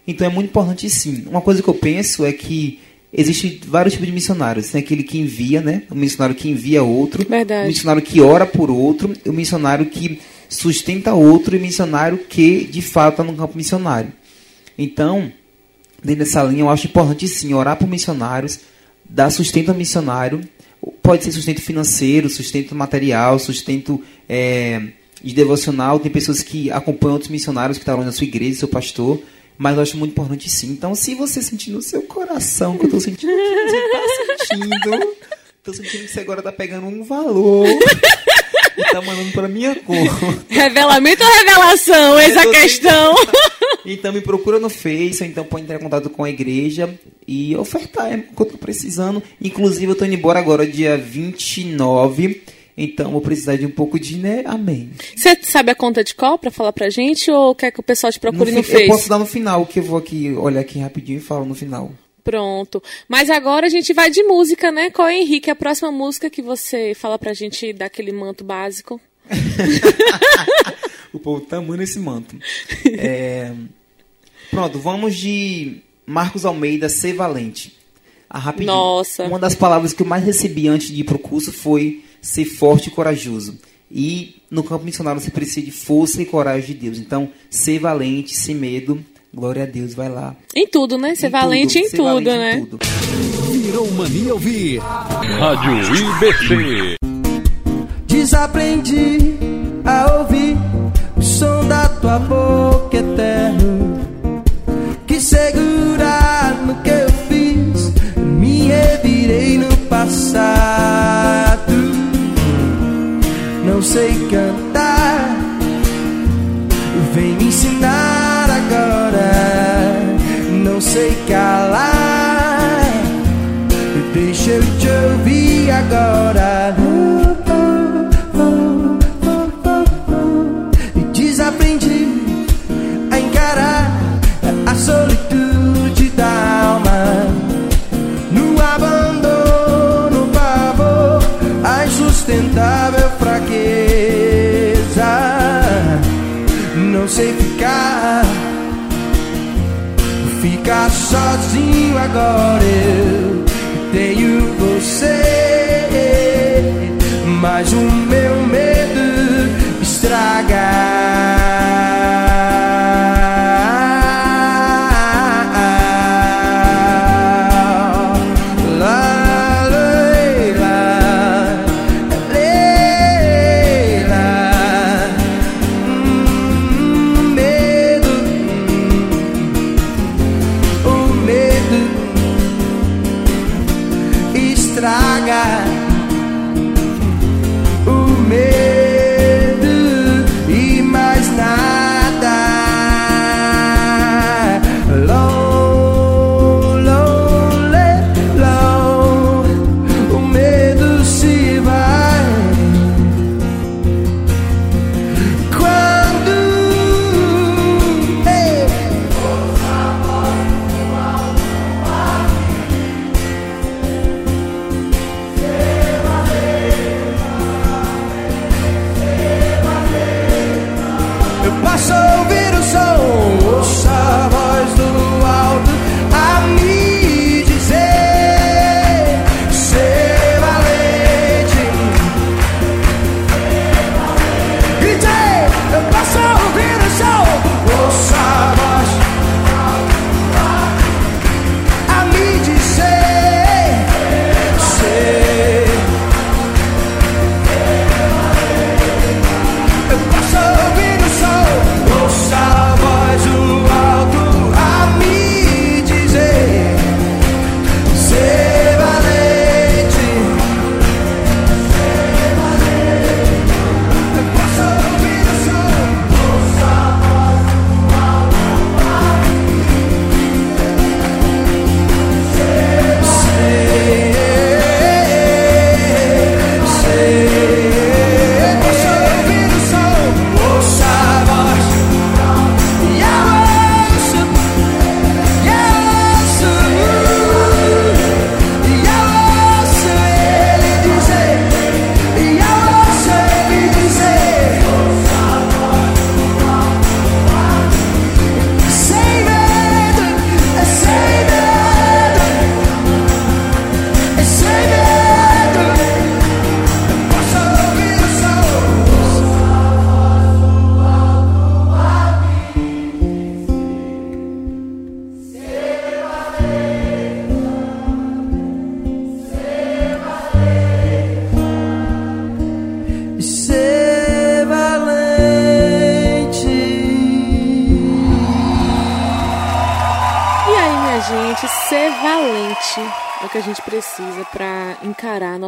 B: Então é muito importante sim. Uma coisa que eu penso é que existem vários tipos de missionários. Tem aquele que envia, né? O missionário que envia outro.
A: Verdade.
B: O missionário que ora por outro. O missionário que sustenta outro. E o missionário que, de fato, está no campo missionário. Então, dentro dessa linha, eu acho importante sim orar por missionários, dar sustento ao missionário. Pode ser sustento financeiro, sustento material, sustento é, de devocional. Tem pessoas que acompanham outros missionários que estão na sua igreja, seu pastor. Mas eu acho muito importante sim. Então, se você sentir no seu coração que eu estou sentindo, que você está sentindo, estou sentindo que você agora está pegando um valor e está mandando para minha conta.
A: Revelamento ou revelação? Eis a
B: tô
A: questão.
B: Então me procura no Face, ou então pode entrar em contato com a igreja e ofertar é, o que eu tô precisando. Inclusive eu tô indo embora agora dia 29, então vou precisar de um pouco de, né? Amém.
A: Você sabe a conta de qual pra falar pra gente ou quer que o pessoal te procure no,
B: eu
A: Face?
B: posso dar no final, que eu vou aqui olhar aqui rapidinho e falo no final.
A: Pronto. Mas agora a gente vai de música, né? Qual é, Henrique, a próxima música que você fala pra gente dar aquele manto básico?
B: O povo tá amando esse manto. É, Pronto, vamos de Marcos Almeida, Ser Valente. Ah, rapidinho.
A: Nossa.
B: Uma das palavras que eu mais recebi antes de ir pro curso foi ser forte e corajoso. E no campo missionário você precisa de força e coragem de Deus. Então, ser valente, sem medo. Glória a Deus, vai lá.
A: Em tudo, né? Ser
B: Em
A: valente
B: tudo,
A: em
B: ser
A: tudo,
B: valente em
A: né?
B: tudo.
D: Virou mania ouvir.
E: Rádio IBC.
F: Desaprendi ficar sozinho agora. Eu tenho você mas o meu medo estraga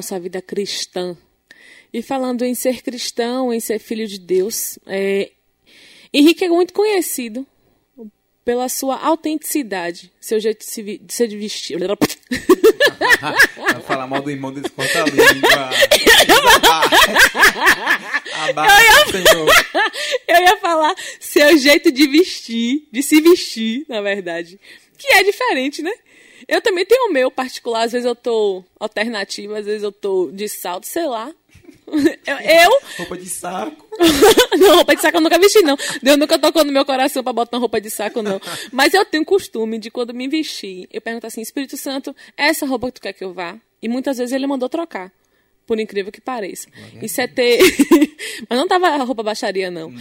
A: nossa vida cristã. E falando em ser cristão, em ser filho de Deus, é, Henrique é muito conhecido pela sua autenticidade, seu jeito de se, de se vestir.
B: Falar mal do irmão desse corta a língua. Abaixo, senhor.
A: Eu ia falar seu jeito de vestir, de se vestir, na verdade. Que é diferente, né? Eu também tenho o meu particular, às vezes eu tô alternativa, às vezes eu tô de salto, sei lá. Eu, eu
B: Roupa de saco.
A: não, roupa de saco eu nunca vesti, não. Deus nunca tocou no meu coração pra botar uma roupa de saco, não. Mas eu tenho costume de quando me vestir, eu pergunto assim, Espírito Santo, é essa roupa que tu quer que eu vá? E muitas vezes ele mandou trocar. Por incrível que pareça. Isso é ter. Mas não tava a roupa baixaria, não.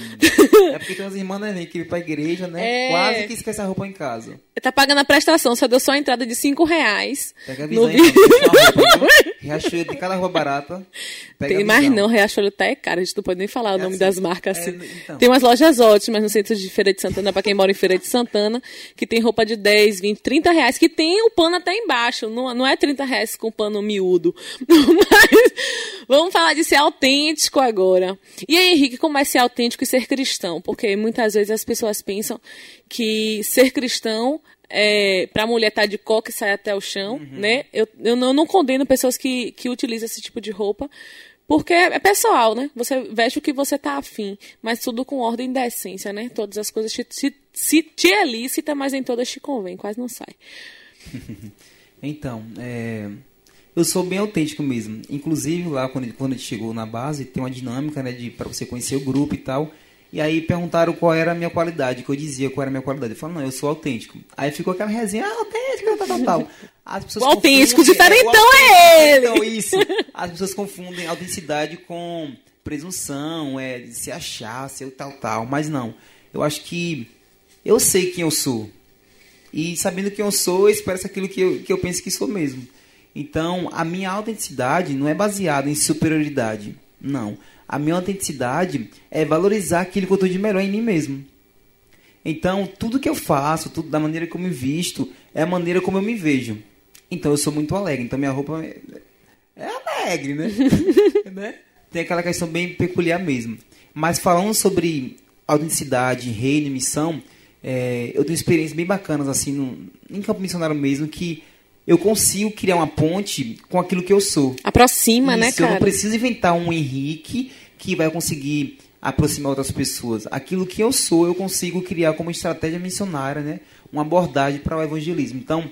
B: É porque tem umas irmãs né, que vêm pra igreja, né?
A: É.
B: Quase que esquece a roupa em casa.
A: tá pagando a prestação, só deu só a entrada de 5 reais.
B: Pega a
A: no
B: visão
A: vi-
B: então, roupa? Riachuelo tem cada roupa barata.
A: Tem mais não, Riachuelo tá é caro, a gente não pode nem falar o
B: É
A: nome
B: assim,
A: das marcas
B: é,
A: assim.
B: então.
A: Tem umas lojas ótimas no centro de Feira de Santana, pra quem mora em Feira de Santana, que tem roupa de 10, 20, 30 reais, que tem o pano até embaixo, não, não é 30 reais com pano miúdo. Mas vamos falar de ser autêntico agora. E aí, Henrique, como é ser autêntico e ser cristão? Porque muitas vezes as pessoas pensam que ser cristão é, para a mulher estar de coca e sair até o chão, né? Eu, eu não, não condeno pessoas que, que utilizam esse tipo de roupa, porque é pessoal, né? Você veste o que você tá afim, mas tudo com ordem e decência, né? Todas as coisas te, se, se te é lícita, mas em todas te convém, quase não sai.
B: Então, é, eu sou bem autêntico mesmo. Inclusive, lá quando, quando a gente chegou na base, tem uma dinâmica, né, de para você conhecer o grupo e tal. E aí perguntaram qual era a minha qualidade, que eu dizia qual era a minha qualidade. Eu falei, não, eu sou autêntico. Aí ficou aquela resenha, ah, autêntico, tal, tal, tal. As pessoas
A: O autêntico, diferentão
B: o
A: é ele!
B: Então, isso. As pessoas confundem autenticidade com presunção, é, de se achar, ser tal, tal. Mas não. Eu acho que eu sei quem eu sou. E sabendo quem eu sou, eu expresso aquilo que eu, que eu penso que sou mesmo. Então, a minha autenticidade não é baseada em superioridade. Não. A minha autenticidade é valorizar aquilo que eu estou de melhor em mim mesmo. Então, tudo que eu faço, tudo da maneira como eu me visto, é a maneira como eu me vejo. Então, eu sou muito alegre. Então, minha roupa é, é alegre, né? né? Tem aquela questão bem peculiar mesmo. Mas falando sobre autenticidade, reino e missão, é, eu tenho experiências bem bacanas, assim, no, em campo missionário mesmo, que eu consigo criar uma ponte com aquilo que eu sou.
A: Aproxima, né,
B: Isso, eu
A: cara?
B: não preciso inventar um Henrique que vai conseguir aproximar outras pessoas. Aquilo que eu sou, eu consigo criar como estratégia missionária, né? Uma abordagem para o evangelismo. Então,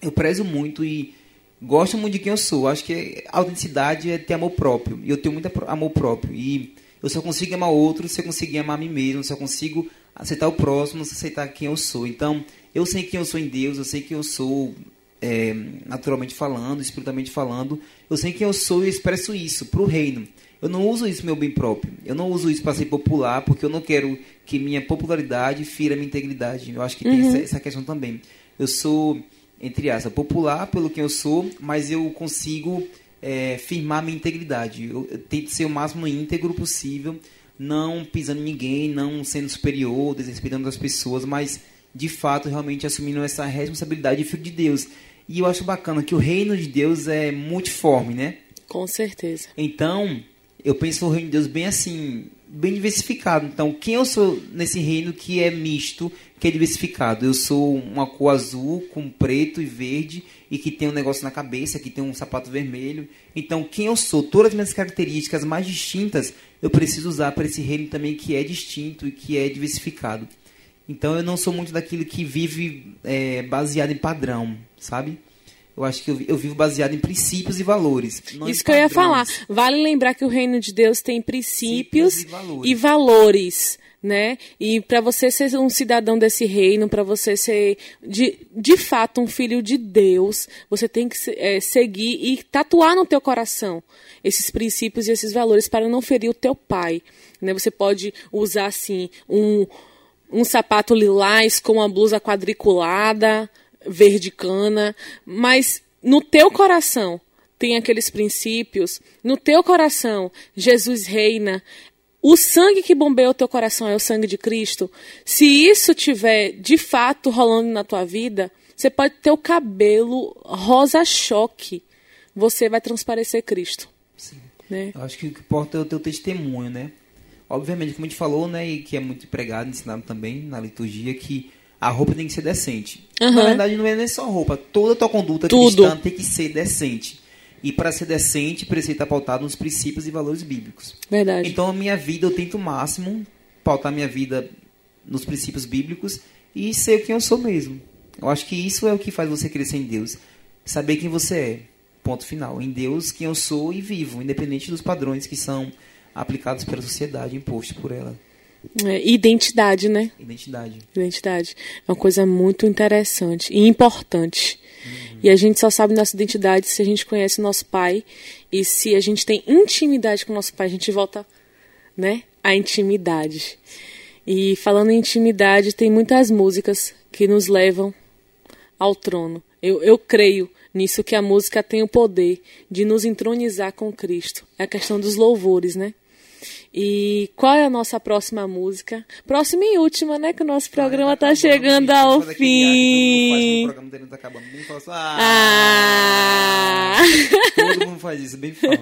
B: eu prezo muito e gosto muito de quem eu sou. Acho que a autenticidade é ter amor próprio. E eu tenho muito amor próprio. E eu só consigo amar outro se eu conseguir amar a mim mesmo, se eu consigo aceitar o próximo, se aceitar quem eu sou. Então, eu sei quem eu sou em Deus, eu sei quem eu sou é, naturalmente falando, espiritualmente falando. Eu sei quem eu sou e expresso isso para o reino. Eu não uso isso meu bem próprio. Eu não uso isso para ser popular, porque eu não quero que minha popularidade fira minha integridade. Eu acho que tem essa, essa questão também. Eu sou, entre aspas, popular pelo que eu sou, mas eu consigo é, firmar minha integridade. Eu, eu tento ser o máximo íntegro possível, não pisando em ninguém, não sendo superior, desrespeitando as pessoas, mas de fato realmente assumindo essa responsabilidade de filho de Deus. E eu acho bacana que o reino de Deus é multiforme, né?
A: Com certeza.
B: Então, eu penso no reino de Deus bem assim, bem diversificado. Então, quem eu sou nesse reino que é misto, que é diversificado? Eu sou uma cor azul com preto e verde e que tem um negócio na cabeça, que tem um sapato vermelho. Então, quem eu sou, todas as minhas características mais distintas, eu preciso usar para esse reino também que é distinto e que é diversificado. Então, eu não sou muito daquilo que vive é, baseado em padrão, sabe? Eu acho que eu, eu vivo baseado em princípios e valores.
A: Isso que eu ia falar. Vale lembrar que o reino de Deus tem princípios
B: Princípios e valores.
A: e valores, né? E para você ser um cidadão desse reino, para você ser de, de fato um filho de Deus, você tem que eh, seguir e tatuar no teu coração esses princípios e esses valores para não ferir o teu pai, né? Você pode usar assim um um sapato lilás com uma blusa quadriculada, verde cana, mas no teu coração tem aqueles princípios, no teu coração Jesus reina. O sangue que bombeia o teu coração é o sangue de Cristo. Se isso tiver de fato rolando na tua vida, Você pode ter o cabelo rosa choque, você vai transparecer Cristo.
B: Sim.
A: Né?
B: Eu acho que o que importa é o teu testemunho, né? Obviamente, como a gente falou, né, e que é muito pregado, ensinado também na liturgia, que a roupa tem que ser decente.
A: Aham.
B: Na verdade, não é nem só roupa, toda a tua conduta
A: Tudo.
B: cristã tem que ser decente. E para ser decente, precisa estar pautado nos princípios e valores bíblicos.
A: Verdade.
B: Então, a minha vida, eu tento o máximo pautar minha vida nos princípios bíblicos e ser quem eu sou mesmo. Eu acho que isso é o que faz você crescer em Deus. Saber quem você é. Ponto final. Em Deus, quem eu sou e vivo, independente dos padrões que são aplicados pela sociedade, impostos por ela.
A: É, identidade, né?
B: Identidade.
A: Identidade. É uma coisa muito interessante e importante. E a gente só sabe nossa identidade se a gente conhece o nosso pai e se a gente tem intimidade com o nosso pai. A gente volta, né, à intimidade. E falando em intimidade, tem muitas músicas que nos levam ao trono. Eu, eu creio nisso que a música tem o poder de nos entronizar com Cristo. É a questão dos louvores, né? E qual é a nossa próxima música? Próxima e última, né? Que o nosso programa está chegando ao fim.
B: O programa dele tá acabando. Bem falso. Ah,
A: Ah!
B: Todo mundo faz isso, bem falso.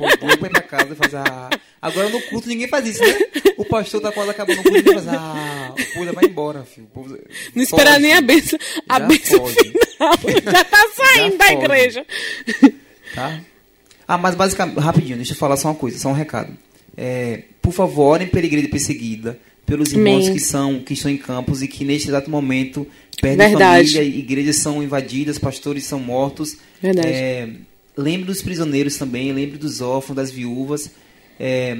B: O povo vai pra casa e faz ah. Agora no culto ninguém faz isso, né? O pastor tá quase acabando o culto e faz ah. O povo vai embora, filho. Povo
A: Não espera
B: foge.
A: nem a benção, a
B: Já
A: benção final. Já tá saindo
B: Já
A: da igreja.
B: Tá? Ah, mas basicamente, rapidinho, deixa eu falar só uma coisa, só um recado. É, por favor, orem pela igreja perseguida, pelos irmãos
A: Amém.
B: que são que estão em campos e que neste exato momento perdem
A: Verdade.
B: família, igrejas são invadidas, pastores são mortos.
A: Verdade.
B: É, lembre dos prisioneiros também, lembre dos órfãos, das viúvas. É,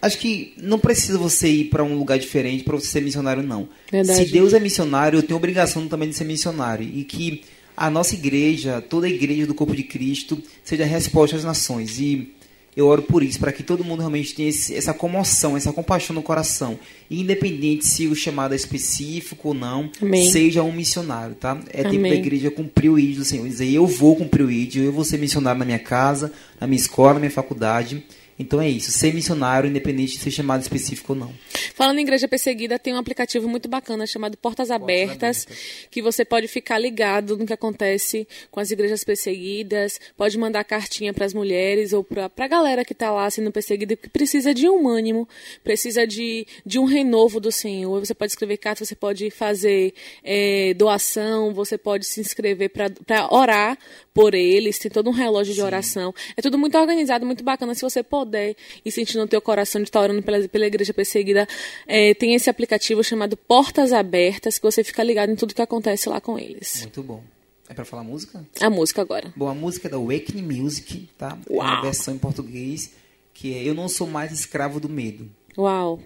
B: acho que não precisa você ir para um lugar diferente para você ser missionário, não.
A: Verdade.
B: Se Deus é missionário, eu tenho obrigação também de ser missionário. E que a nossa igreja, toda a igreja do corpo de Cristo, seja a resposta às nações. E eu oro por isso, para que todo mundo realmente tenha esse- essa comoção, essa compaixão no coração. Independente se o chamado é específico ou não,
A: Amém.
B: seja um missionário, tá? É tempo
A: Amém.
B: da igreja cumprir o ídolo do Senhor. Dizer, eu vou cumprir o ídolo, eu vou ser missionário na minha casa, na minha escola, na minha faculdade. Então é isso, ser missionário, independente de ser chamado específico ou não.
A: Falando em igreja perseguida, tem um aplicativo muito bacana chamado Portas Abertas, que você pode ficar ligado no que acontece com as igrejas perseguidas, pode mandar cartinha para as mulheres ou para a galera que está lá sendo perseguida, que precisa de um ânimo, precisa de, de um renovo do Senhor. Você pode escrever carta, você pode fazer eh, doação, você pode se inscrever para orar por eles, tem todo um relógio de oração. É tudo muito organizado, muito bacana. Se você puder e sentir no teu coração de estar orando pela, pela igreja perseguida, é, tem esse aplicativo chamado Portas Abertas, que você fica ligado em tudo que acontece lá com eles.
B: Muito bom. É pra falar música?
A: A música agora.
B: Bom, a música é da Awakening Music, tá? É uma
A: Uau.
B: versão em português, que é Eu Não Sou Mais Escravo do Medo.
A: Uau.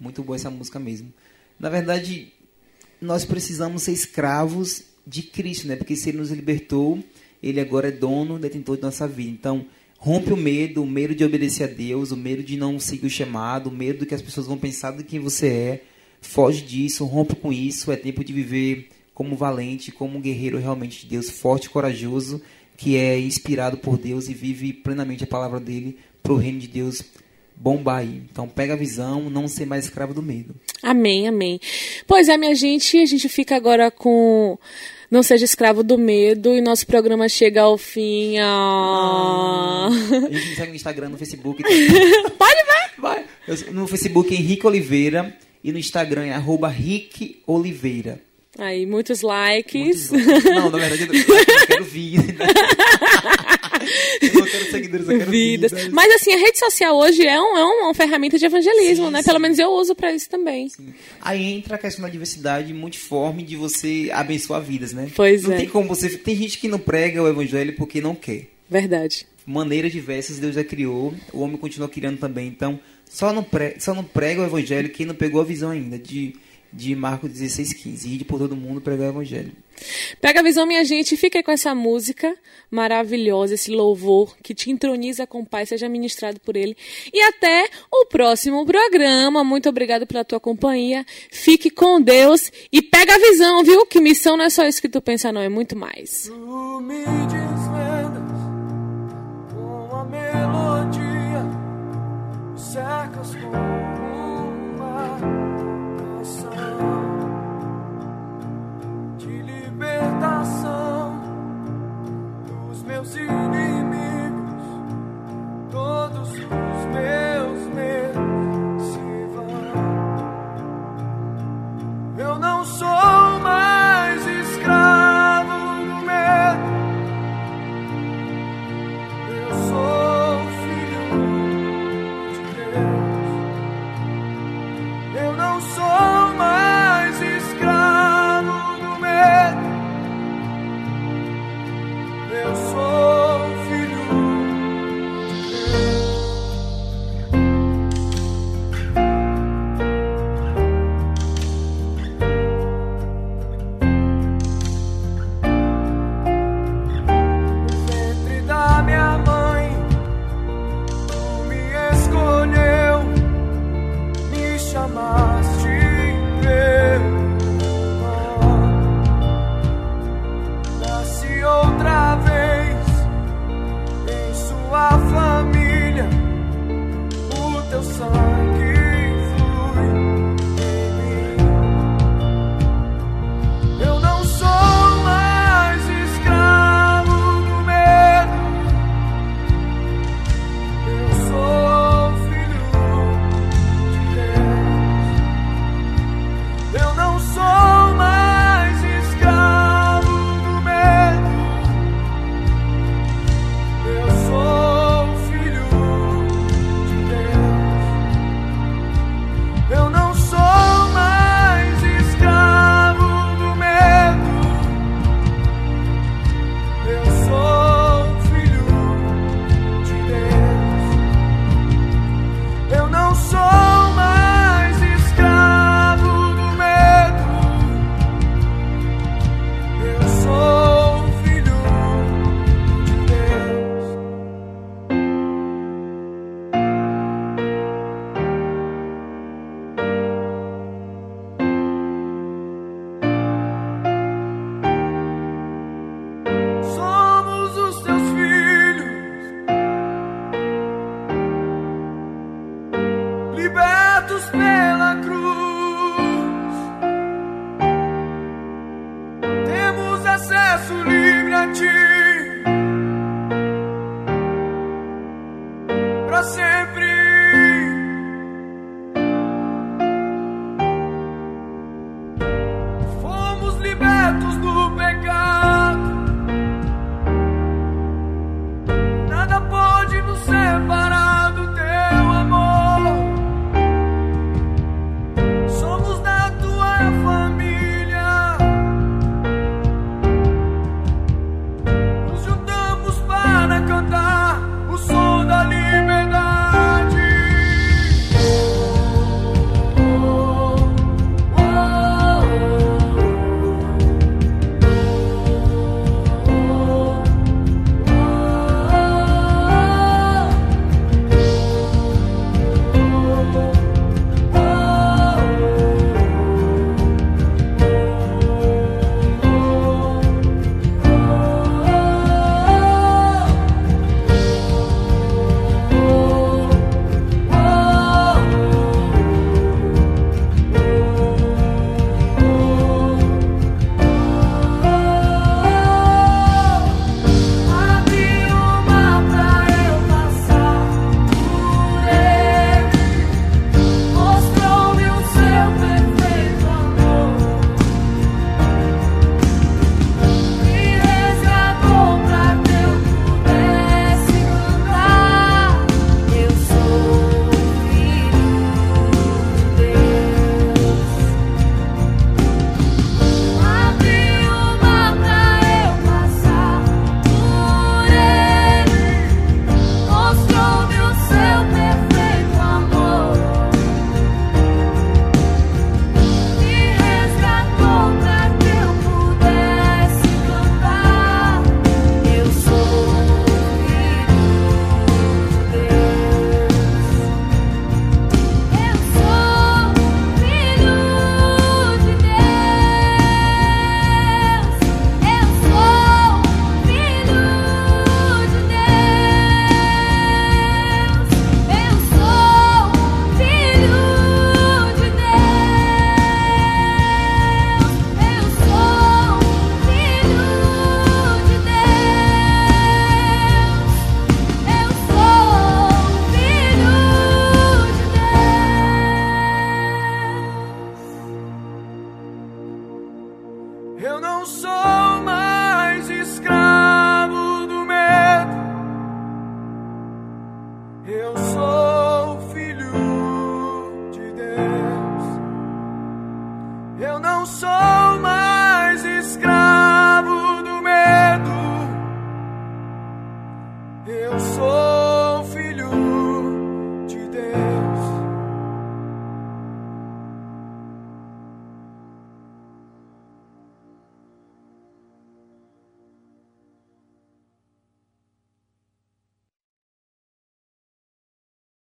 B: Muito boa essa música mesmo. Na verdade, nós precisamos ser escravos de Cristo, né? Porque se Ele nos libertou, Ele agora é dono, detentor de nossa vida. Então, rompe o medo, o medo de obedecer a Deus, o medo de não seguir o chamado, o medo do que as pessoas vão pensar de quem você é. Foge disso, rompe com isso. É tempo de viver como valente, como um guerreiro realmente de Deus, forte e corajoso, que é inspirado por Deus e vive plenamente a palavra dele para o reino de Deus bombar aí. Então pega a visão, não ser mais escravo do medo.
A: Amém, amém. Pois é, minha gente, a gente fica agora com Não Seja Escravo do Medo e nosso programa chega ao fim. Ah.
B: A gente me segue no Instagram, no Facebook.
A: Pode, vai.
B: Vai. Eu- No Facebook é Henrique Oliveira e no Instagram é arroba Rick Oliveira.
A: Aí, muitos likes.
B: Muitos- Não, na verdade eu quero vida. Eu não quero seguidores, eu quero
A: Vidas.
B: vidas.
A: Mas assim, a rede social hoje é, um- é uma ferramenta de evangelismo,
B: Sim,
A: né?
B: sim.
A: Pelo menos eu uso pra isso também.
B: Aí entra a questão da diversidade multiforme de você abençoar vidas, né?
A: Pois
B: não
A: é.
B: tem como você. Tem gente que não prega o evangelho porque não quer.
A: Verdade.
B: maneiras diversas Deus já criou, o homem continua criando também. Então, só não, pre, só não prega o evangelho quem não pegou a visão ainda de, de Marcos 16,15. Ir por todo mundo pregar o evangelho.
A: Pega a visão, minha gente, e fica aí com essa música maravilhosa, esse louvor que te entroniza com o Pai, seja ministrado por ele. E até o próximo programa. Muito obrigado pela tua companhia. Fique com Deus e pega a visão, viu? Que missão não é só isso que tu pensa, não, é muito mais.
F: Tu me desvendas com a melodia, com